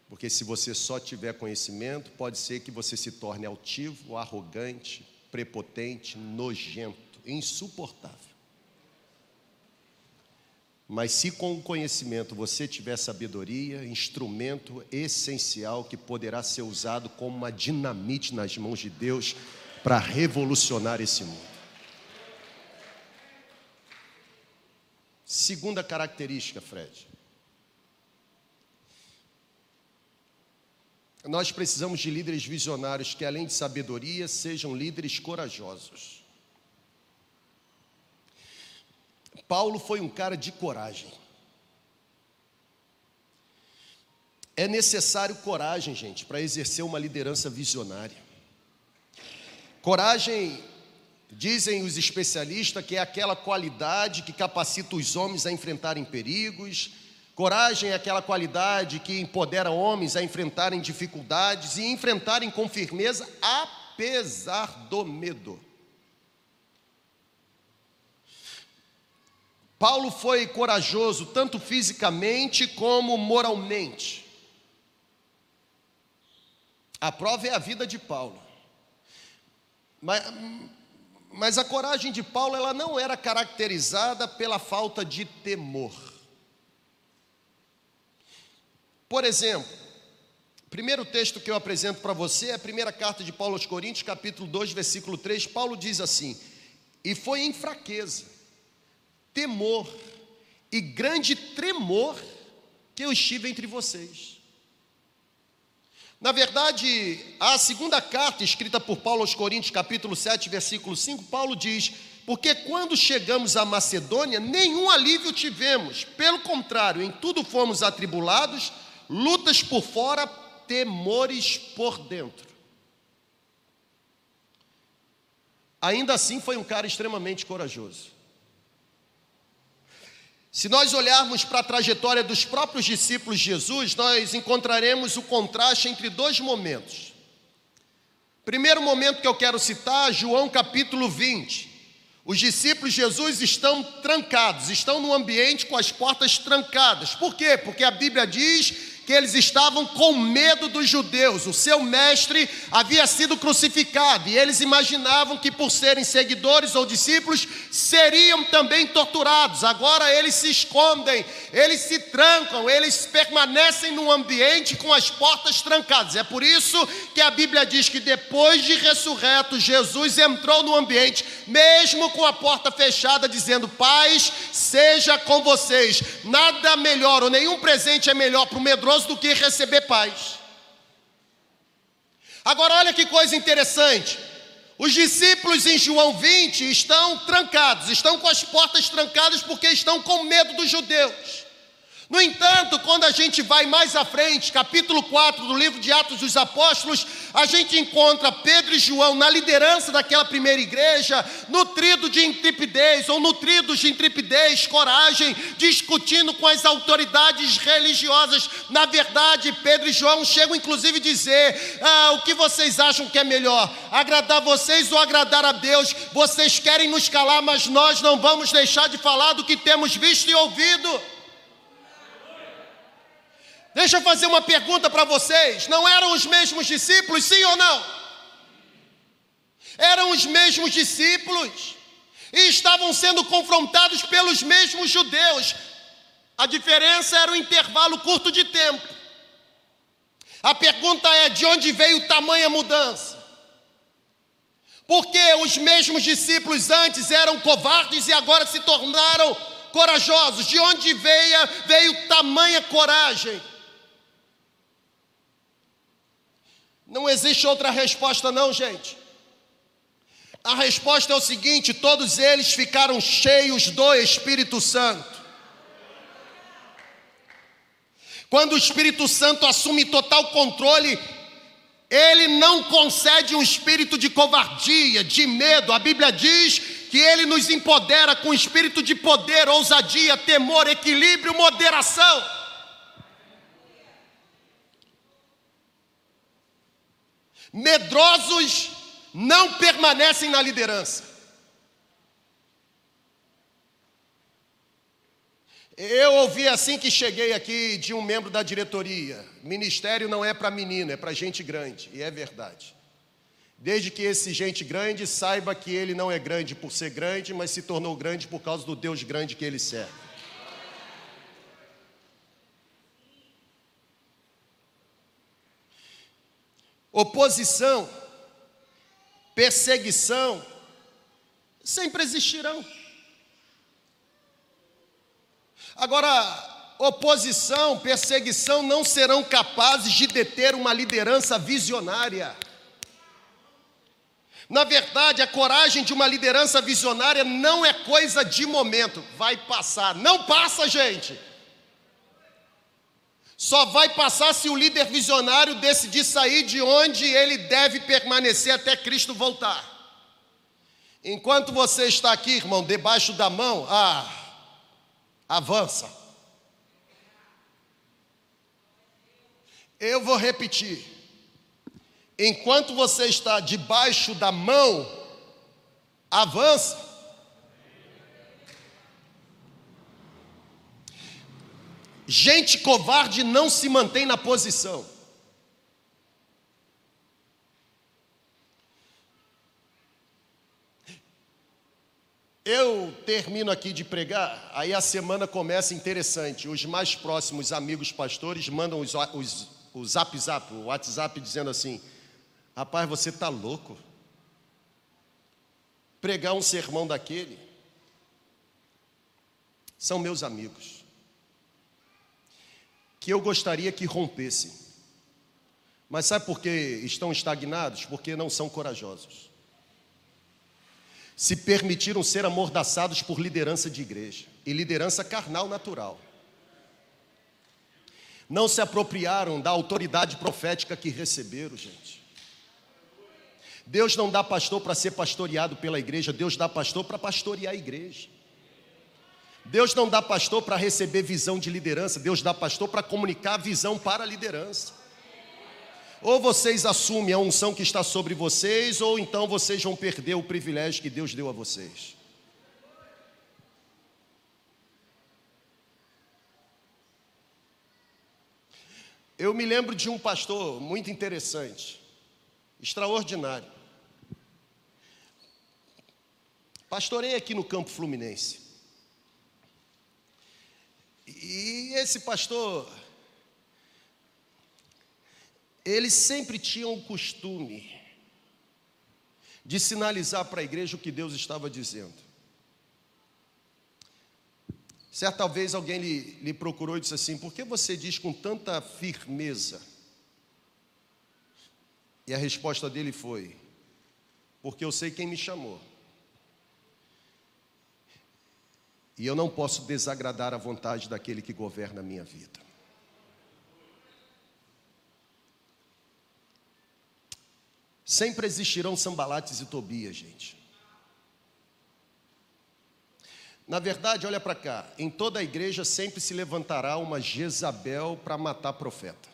A: Porque se você só tiver conhecimento, pode ser que você se torne altivo, arrogante, prepotente, nojento, insuportável. Mas se com o conhecimento você tiver sabedoria, instrumento essencial que poderá ser usado como uma dinamite nas mãos de Deus para revolucionar esse mundo. Segunda característica, Fred. Nós precisamos de líderes visionários que, além de sabedoria, sejam líderes corajosos. Paulo foi um cara de coragem. É necessário coragem, gente, para exercer uma liderança visionária. Coragem, dizem os especialistas, que é aquela qualidade que capacita os homens a enfrentarem perigos. Coragem é aquela qualidade que empodera homens a enfrentarem dificuldades e enfrentarem com firmeza, apesar do medo. Paulo foi corajoso tanto fisicamente como moralmente. A prova é a vida de Paulo. Mas, mas a coragem de Paulo ela não era caracterizada pela falta de temor. Por exemplo, o primeiro texto que eu apresento para você é a primeira carta de Paulo aos Coríntios, capítulo 2, versículo 3. Paulo diz assim: E foi em fraqueza temor e grande tremor que eu estive entre vocês. Na verdade, a segunda carta escrita por Paulo aos Coríntios, capítulo 7, versículo 5, Paulo diz: Porque quando chegamos à Macedônia, nenhum alívio tivemos, pelo contrário, em tudo fomos atribulados, lutas por fora, temores por dentro. Ainda assim, foi um cara extremamente corajoso. Se nós olharmos para a trajetória dos próprios discípulos de Jesus, nós encontraremos o contraste entre dois momentos. Primeiro momento que eu quero citar, João capítulo 20. Os discípulos de Jesus estão trancados, estão no ambiente com as portas trancadas. Por quê? Porque a Bíblia diz que eles estavam com medo dos judeus. O seu mestre havia sido crucificado e eles imaginavam que, por serem seguidores ou discípulos, seriam também torturados. Agora eles se escondem, eles se trancam, eles permanecem num ambiente com as portas trancadas. É por isso que a Bíblia diz que depois de ressurreto, Jesus entrou no ambiente, mesmo com a porta fechada, dizendo: Paz seja com vocês. Nada melhor ou nenhum presente é melhor para o medroso do que receber paz. Agora, olha que coisa interessante. Os discípulos em João 20 estão trancados, estão com as portas trancadas porque estão com medo dos judeus. No entanto, quando a gente vai mais à frente, capítulo 4 do livro de Atos dos Apóstolos, a gente encontra Pedro e João na liderança daquela primeira igreja, nutrido de intrepidez, ou nutridos de intrepidez, coragem, discutindo com as autoridades religiosas. Na verdade, Pedro e João chegam inclusive a dizer: ah, o que vocês acham que é melhor? Agradar vocês ou agradar a Deus? Vocês querem nos calar, mas nós não vamos deixar de falar do que temos visto e ouvido. Deixa eu fazer uma pergunta para vocês: não eram os mesmos discípulos, sim ou não? Eram os mesmos discípulos e estavam sendo confrontados pelos mesmos judeus. A diferença era o intervalo curto de tempo. A pergunta é: de onde veio tamanha mudança? Porque os mesmos discípulos antes eram covardes e agora se tornaram corajosos. De onde veio, veio tamanha coragem? Não existe outra resposta, não, gente. A resposta é o seguinte: todos eles ficaram cheios do Espírito Santo. Quando o Espírito Santo assume total controle, ele não concede um espírito de covardia, de medo. A Bíblia diz que ele nos empodera com espírito de poder, ousadia, temor, equilíbrio, moderação. Medrosos não permanecem na liderança. Eu ouvi assim que cheguei aqui de um membro da diretoria: ministério não é para menino, é para gente grande. E é verdade. Desde que esse gente grande saiba que ele não é grande por ser grande, mas se tornou grande por causa do Deus grande que ele serve. Oposição, perseguição, sempre existirão. Agora, oposição, perseguição não serão capazes de deter uma liderança visionária. Na verdade, a coragem de uma liderança visionária não é coisa de momento, vai passar. Não passa, gente. Só vai passar se o líder visionário decidir sair de onde ele deve permanecer até Cristo voltar. Enquanto você está aqui, irmão, debaixo da mão, ah, avança. Eu vou repetir. Enquanto você está debaixo da mão, avança. Gente covarde não se mantém na posição. Eu termino aqui de pregar, aí a semana começa interessante. Os mais próximos amigos pastores mandam os, os, o zap zap, o WhatsApp dizendo assim: Rapaz, você está louco? Pregar um sermão daquele. São meus amigos. Que eu gostaria que rompessem. Mas sabe por que estão estagnados? Porque não são corajosos se permitiram ser amordaçados por liderança de igreja e liderança carnal natural. Não se apropriaram da autoridade profética que receberam, gente. Deus não dá pastor para ser pastoreado pela igreja, Deus dá pastor para pastorear a igreja. Deus não dá pastor para receber visão de liderança, Deus dá pastor para comunicar visão para a liderança. Ou vocês assumem a unção que está sobre vocês, ou então vocês vão perder o privilégio que Deus deu a vocês. Eu me lembro de um pastor muito interessante, extraordinário. Pastorei aqui no Campo Fluminense. E esse pastor eles sempre tinham o costume de sinalizar para a igreja o que Deus estava dizendo. Certa vez alguém lhe, lhe procurou e disse assim: Por que você diz com tanta firmeza? E a resposta dele foi: Porque eu sei quem me chamou. E eu não posso desagradar a vontade daquele que governa a minha vida. Sempre existirão Sambalates e Tobias, gente. Na verdade, olha para cá, em toda a igreja sempre se levantará uma Jezabel para matar profeta.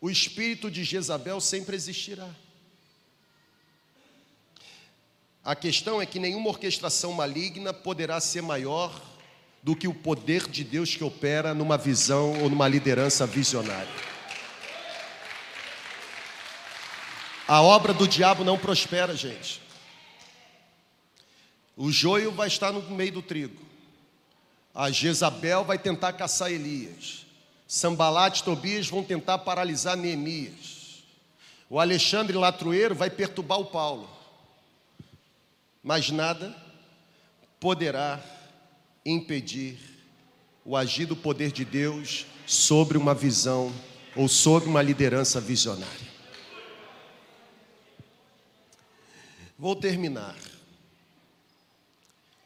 A: O espírito de Jezabel sempre existirá. A questão é que nenhuma orquestração maligna poderá ser maior do que o poder de Deus que opera numa visão ou numa liderança visionária. A obra do diabo não prospera, gente. O joio vai estar no meio do trigo. A Jezabel vai tentar caçar Elias. Sambalat e Tobias vão tentar paralisar Neemias. O Alexandre Latrueiro vai perturbar o Paulo. Mas nada poderá impedir o agir do poder de Deus sobre uma visão ou sobre uma liderança visionária. Vou terminar.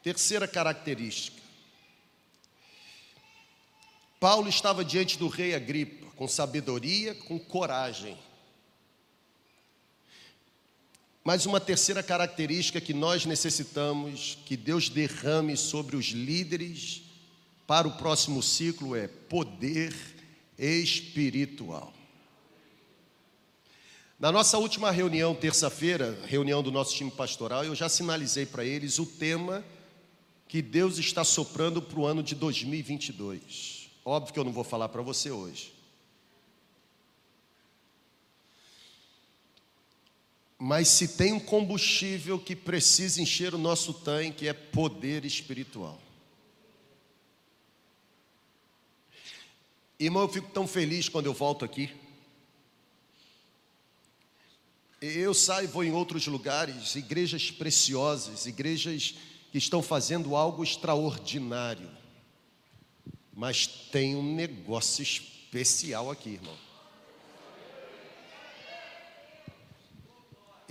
A: Terceira característica. Paulo estava diante do rei Agripa, com sabedoria, com coragem. Mas uma terceira característica que nós necessitamos que Deus derrame sobre os líderes para o próximo ciclo é poder espiritual. Na nossa última reunião, terça-feira, reunião do nosso time pastoral, eu já sinalizei para eles o tema que Deus está soprando para o ano de 2022. Óbvio que eu não vou falar para você hoje. Mas se tem um combustível que precisa encher o nosso tanque é poder espiritual. Irmão, eu fico tão feliz quando eu volto aqui. Eu saio e vou em outros lugares, igrejas preciosas, igrejas que estão fazendo algo extraordinário. Mas tem um negócio especial aqui, irmão.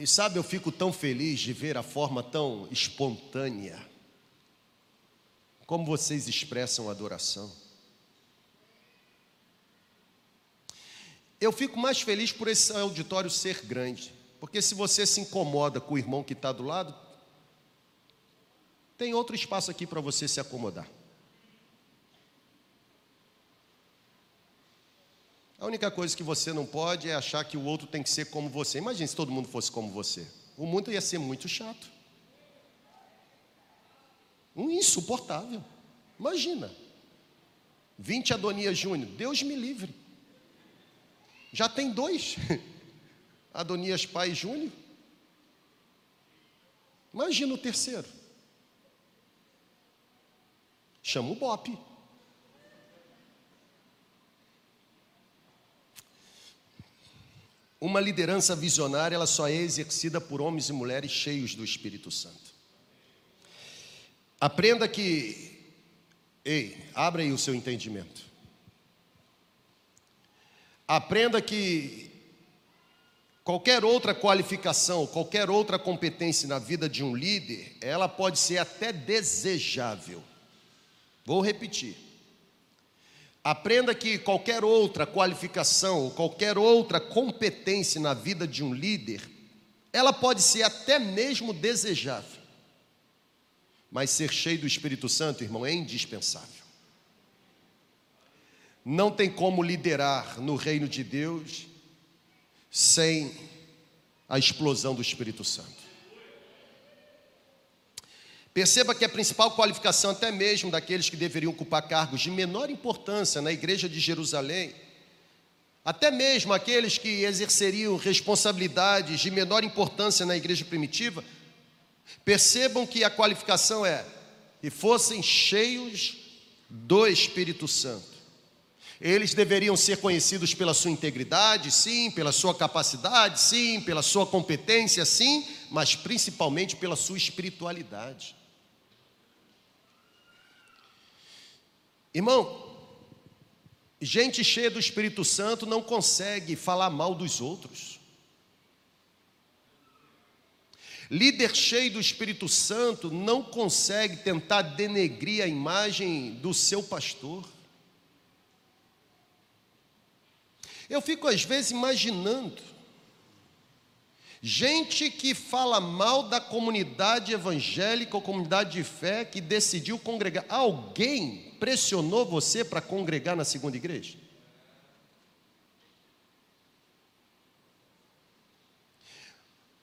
A: E sabe, eu fico tão feliz de ver a forma tão espontânea como vocês expressam adoração. Eu fico mais feliz por esse auditório ser grande, porque se você se incomoda com o irmão que está do lado, tem outro espaço aqui para você se acomodar. A única coisa que você não pode é achar que o outro tem que ser como você. Imagine se todo mundo fosse como você. O mundo ia ser muito chato. Um insuportável. Imagina. 20 Adonias Júnior. Deus me livre. Já tem dois. <laughs> Adonias Pai Júnior. Imagina o terceiro. Chama o Bope. Uma liderança visionária, ela só é exercida por homens e mulheres cheios do Espírito Santo. Aprenda que, ei, abra aí o seu entendimento. Aprenda que qualquer outra qualificação, qualquer outra competência na vida de um líder, ela pode ser até desejável. Vou repetir. Aprenda que qualquer outra qualificação, qualquer outra competência na vida de um líder, ela pode ser até mesmo desejável. Mas ser cheio do Espírito Santo, irmão, é indispensável. Não tem como liderar no reino de Deus sem a explosão do Espírito Santo. Perceba que a principal qualificação, até mesmo daqueles que deveriam ocupar cargos de menor importância na igreja de Jerusalém, até mesmo aqueles que exerceriam responsabilidades de menor importância na igreja primitiva, percebam que a qualificação é que fossem cheios do Espírito Santo. Eles deveriam ser conhecidos pela sua integridade, sim, pela sua capacidade, sim, pela sua competência, sim, mas principalmente pela sua espiritualidade. Irmão, gente cheia do Espírito Santo não consegue falar mal dos outros. Líder cheio do Espírito Santo não consegue tentar denegrir a imagem do seu pastor. Eu fico às vezes imaginando gente que fala mal da comunidade evangélica ou comunidade de fé que decidiu congregar. Alguém pressionou você para congregar na segunda igreja?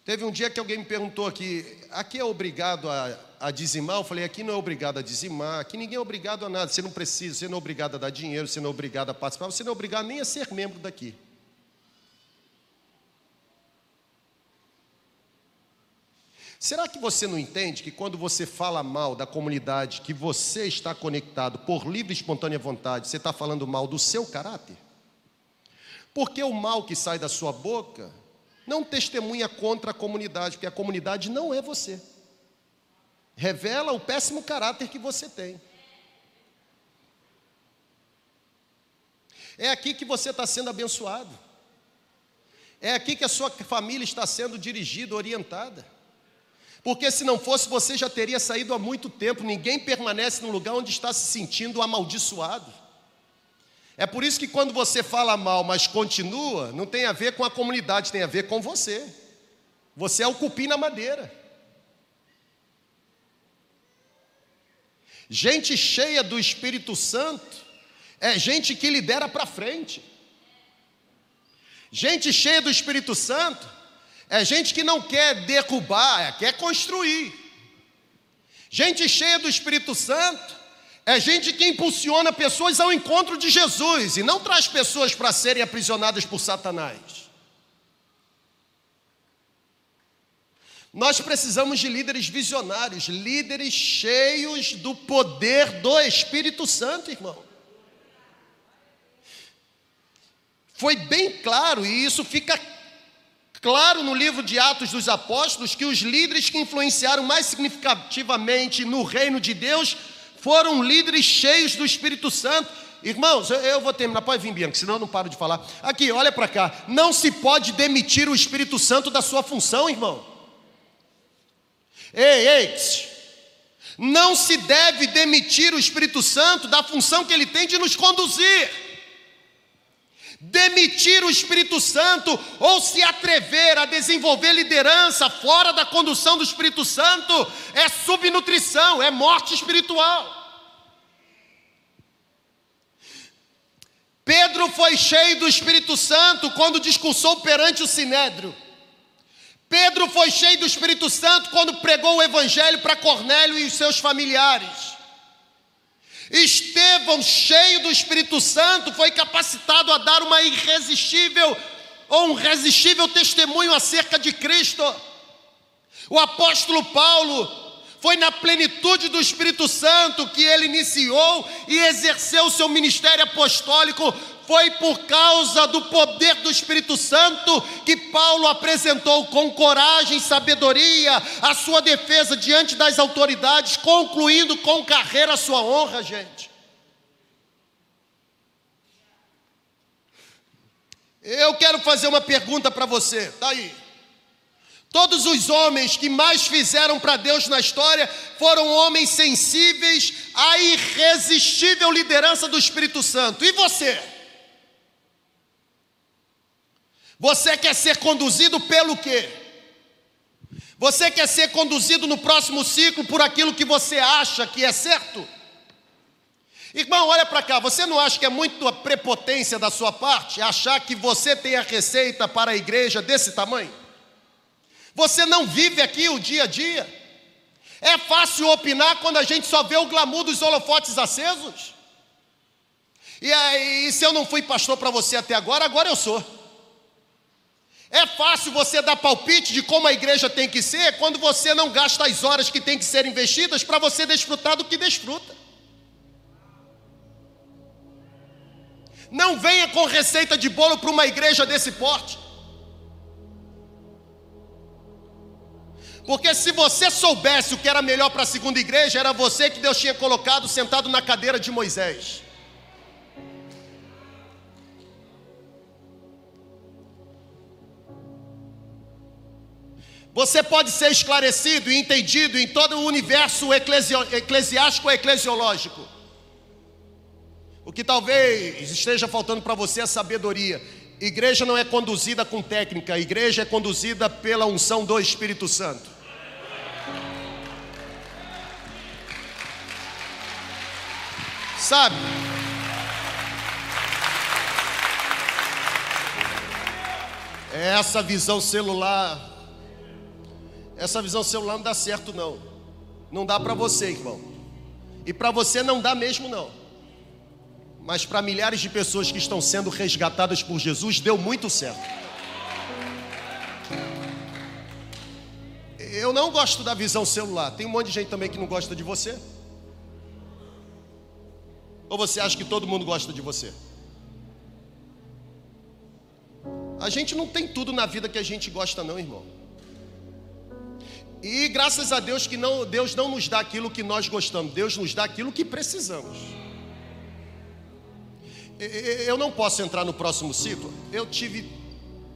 A: Teve um dia que alguém me perguntou aqui, aqui é obrigado a, a, dizimar? Eu falei, aqui não é obrigado a dizimar, aqui ninguém é obrigado a nada, você não precisa, você não é obrigado a dar dinheiro, você não é obrigado a participar, você não é obrigado nem a ser membro daqui. Será que você não entende que quando você fala mal da comunidade que você está conectado por livre e espontânea vontade, você está falando mal do seu caráter? Porque o mal que sai da sua boca não testemunha contra a comunidade, porque a comunidade não é você. Revela o péssimo caráter que você tem. É aqui que você está sendo abençoado. É aqui que a sua família está sendo dirigida, orientada. Porque se não fosse, você já teria saído há muito tempo. Ninguém permanece no lugar onde está se sentindo amaldiçoado. É por isso que quando você fala mal, mas continua, não tem a ver com a comunidade, tem a ver com você. Você é o cupim na madeira. Gente cheia do Espírito Santo é gente que lidera para frente. Gente cheia do Espírito Santo é gente que não quer derrubar, é, quer construir. Gente cheia do Espírito Santo é gente que impulsiona pessoas ao encontro de Jesus e não traz pessoas para serem aprisionadas por Satanás. Nós precisamos de líderes visionários, líderes cheios do poder do Espírito Santo, irmão. Foi bem claro, e isso fica claro no livro de Atos dos Apóstolos, que os líderes que influenciaram mais significativamente no reino de Deus foram líderes cheios do Espírito Santo. Irmãos, eu vou terminar, pode vir, Bianca, senão eu não paro de falar. Aqui, olha para cá. Não se pode demitir o Espírito Santo da sua função, irmão. Ei, ei, não se deve demitir o Espírito Santo da função que ele tem de nos conduzir. Demitir o Espírito Santo ou se atrever a desenvolver liderança fora da condução do Espírito Santo é subnutrição, é morte espiritual. Pedro foi cheio do Espírito Santo quando discursou perante o Sinédrio. Pedro foi cheio do Espírito Santo quando pregou o Evangelho para Cornélio e os seus familiares. Estevão, cheio do Espírito Santo, foi capacitado a dar uma irresistível ou um irresistível testemunho acerca de Cristo. O apóstolo Paulo foi na plenitude do Espírito Santo que ele iniciou e exerceu seu ministério apostólico. Foi por causa do poder do Espírito Santo que Paulo apresentou com coragem e sabedoria a sua defesa diante das autoridades, concluindo com carreira a sua honra, gente. Eu quero fazer uma pergunta para você, tá aí. Todos os homens que mais fizeram para Deus na história foram homens sensíveis à irresistível liderança do Espírito Santo. E você? Você quer ser conduzido pelo quê? Você quer ser conduzido no próximo ciclo por aquilo que você acha que é certo? Irmão, olha para cá, você não acha que é muito a prepotência da sua parte achar que você tem a receita para a igreja desse tamanho? Você não vive aqui o dia a dia? É fácil opinar quando a gente só vê o glamour dos holofotes acesos? E aí, se eu não fui pastor para você até agora, agora eu sou. É fácil você dar palpite de como a igreja tem que ser quando você não gasta as horas que tem que ser investidas para você desfrutar do que desfruta. Não venha com receita de bolo para uma igreja desse porte. Porque se você soubesse o que era melhor para a segunda igreja, era você que Deus tinha colocado sentado na cadeira de Moisés. Você pode ser esclarecido e entendido em todo o universo eclesiástico e eclesiológico. O que talvez esteja faltando para você é sabedoria. Igreja não é conduzida com técnica, igreja é conduzida pela unção do Espírito Santo. Sabe? Essa visão celular essa visão celular não dá certo não. Não dá para você, irmão. E para você não dá mesmo não. Mas para milhares de pessoas que estão sendo resgatadas por Jesus, deu muito certo. Eu não gosto da visão celular. Tem um monte de gente também que não gosta de você. Ou você acha que todo mundo gosta de você? A gente não tem tudo na vida que a gente gosta, não, irmão. E graças a Deus que não, Deus não nos dá aquilo que nós gostamos, Deus nos dá aquilo que precisamos. Eu não posso entrar no próximo ciclo. Eu tive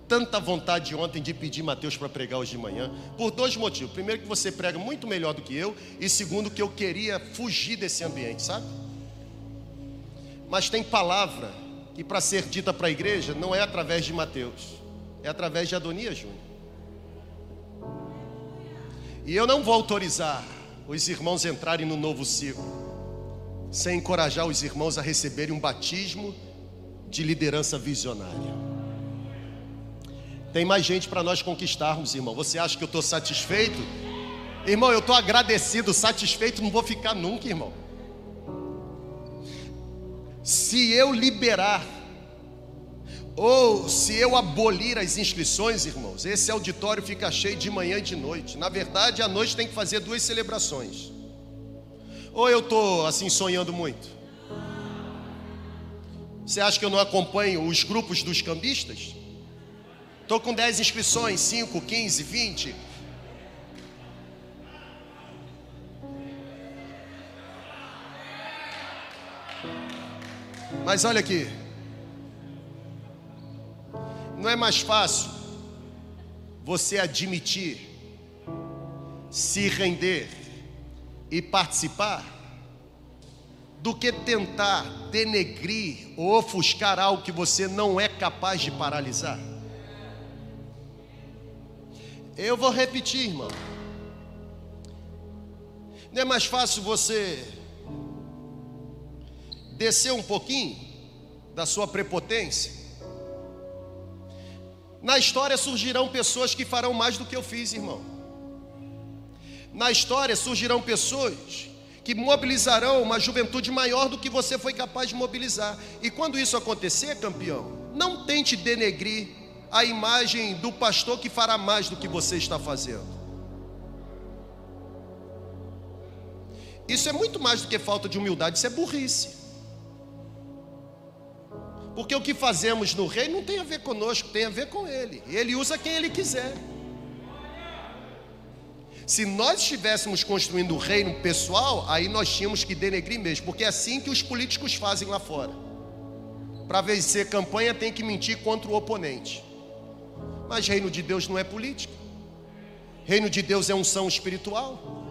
A: tanta vontade ontem de pedir Mateus para pregar hoje de manhã, por dois motivos. Primeiro, que você prega muito melhor do que eu, e segundo, que eu queria fugir desse ambiente, sabe? Mas tem palavra que, para ser dita para a igreja, não é através de Mateus, é através de Adonias Júnior. E eu não vou autorizar os irmãos entrarem no novo ciclo sem encorajar os irmãos a receberem um batismo de liderança visionária. Tem mais gente para nós conquistarmos, irmão. Você acha que eu estou satisfeito Irmão, eu estou agradecido, satisfeito, não vou ficar nunca, irmão. Se eu liberar, ou se eu abolir as inscrições, irmãos, esse auditório fica cheio de manhã e de noite. Na verdade, à noite tem que fazer duas celebrações. Ou eu estou assim sonhando muito? Você acha que eu não acompanho os grupos dos cambistas? Estou com 10 inscrições, 5, 15, 20. Mas olha aqui. Não é mais fácil você admitir, se render e participar, do que tentar denegrir ou ofuscar algo que você não é capaz de paralisar? Eu vou repetir, irmão. Não é mais fácil você descer um pouquinho da sua prepotência? Na história surgirão pessoas que farão mais do que eu fiz, irmão. Na história surgirão pessoas que mobilizarão uma juventude maior do que você foi capaz de mobilizar. E quando isso acontecer, campeão, não tente denegrir a imagem do pastor que fará mais do que você está fazendo. Isso é muito mais do que falta de humildade, isso é burrice. Porque o que fazemos no rei não tem a ver conosco, tem a ver com ele. Ele usa quem ele quiser. Se nós estivéssemos construindo o reino pessoal, aí nós tínhamos que denegrir mesmo, porque é assim que os políticos fazem lá fora. Para vencer campanha tem que mentir contra o oponente. Mas reino de Deus não é política. Reino de Deus é unção espiritual.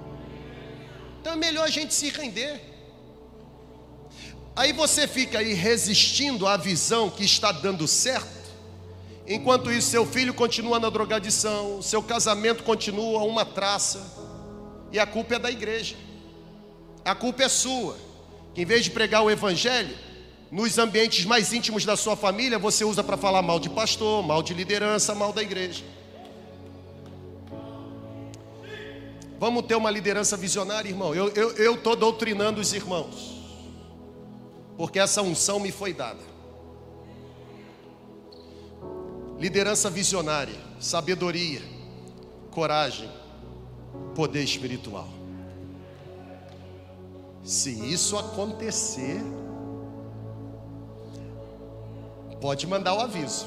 A: Então é melhor a gente se render. Aí você fica aí resistindo à visão que está dando certo. Enquanto isso, seu filho continua na drogadição, seu casamento continua uma traça, e a culpa é da igreja, a culpa é sua, que em vez de pregar o evangelho, nos ambientes mais íntimos da sua família, você usa para falar mal de pastor, mal de liderança, mal da igreja. Vamos ter uma liderança visionária, irmão. Eu estou doutrinando os irmãos porque essa unção me foi dada. Liderança visionária, sabedoria, coragem, poder espiritual. Se isso acontecer, pode mandar o aviso.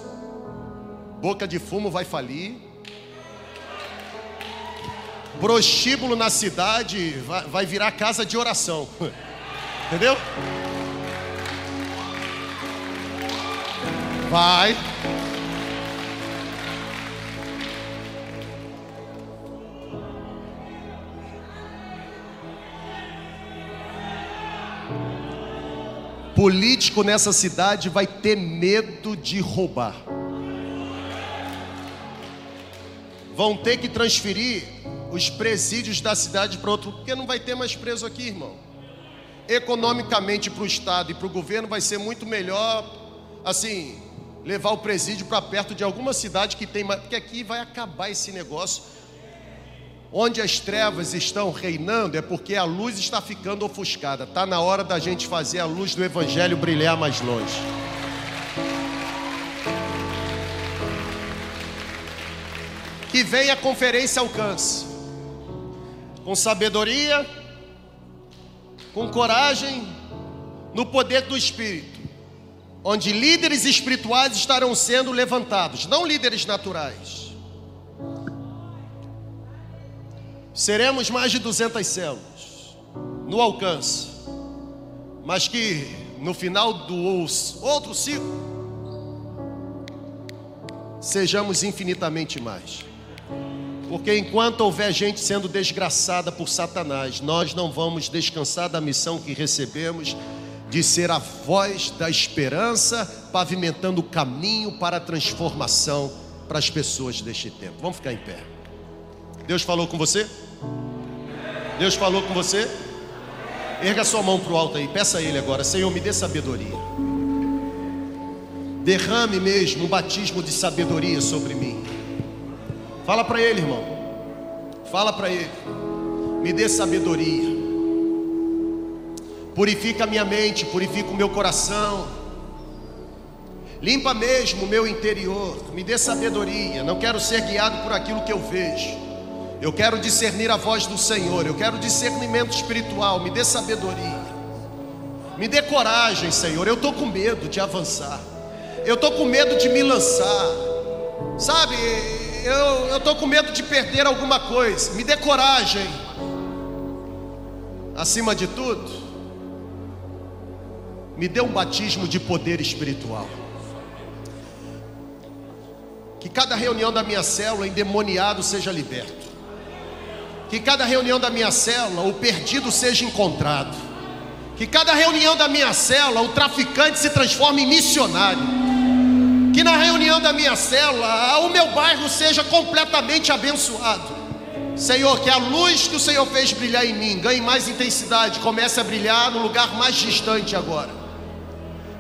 A: Boca de fumo vai falir. Prostíbulo na cidade vai, virar casa de oração. <laughs> Entendeu? Vai. Político nessa cidade vai ter medo de roubar. Vão ter que transferir os presídios da cidade para outro, porque não vai ter mais preso aqui, irmão. Economicamente para o Estado e para o governo vai ser muito melhor, assim, levar o presídio para perto de alguma cidade que tem, porque aqui vai acabar esse negócio. Onde as trevas estão reinando é porque a luz está ficando ofuscada. Está na hora da gente fazer a luz do Evangelho brilhar mais longe. Que venha a conferência alcance, com sabedoria, com coragem, no poder do Espírito onde líderes espirituais estarão sendo levantados, não líderes naturais. Seremos mais de 200 células no alcance, mas que no final do outro ciclo sejamos infinitamente mais. Porque enquanto houver gente sendo desgraçada por Satanás, nós não vamos descansar da missão que recebemos de ser a voz da esperança, pavimentando o caminho para a transformação para as pessoas deste tempo. Vamos ficar em pé. Deus falou com você? Deus falou com você? Erga sua mão para o alto aí, peça a Ele agora, Senhor, me dê sabedoria. Derrame mesmo um batismo de sabedoria sobre mim. Fala para Ele, irmão. Fala para Ele. Me dê sabedoria. Purifica a minha mente, purifica o meu coração. Limpa mesmo o meu interior. Me dê sabedoria. Não quero ser guiado por aquilo que eu vejo. Eu quero discernir a voz do Senhor. Eu quero discernimento espiritual. Me dê sabedoria. Me dê coragem, Senhor. Eu estou com medo de avançar. Eu estou com medo de me lançar. Sabe, eu estou com medo de perder alguma coisa. Me dê coragem. Acima de tudo, me dê um batismo de poder espiritual. Que cada reunião da minha célula, endemoniado seja liberto. Que cada reunião da minha célula, o perdido seja encontrado. Que cada reunião da minha célula, o traficante se transforme em missionário. Que na reunião da minha célula, o meu bairro seja completamente abençoado. Senhor, que a luz que o Senhor fez brilhar em mim ganhe mais intensidade, comece a brilhar no lugar mais distante agora.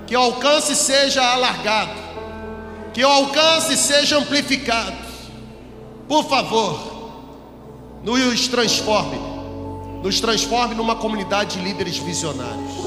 A: Que o alcance seja alargado, que o alcance seja amplificado. Por favor, nos transforme, nos transforme numa comunidade de líderes visionários.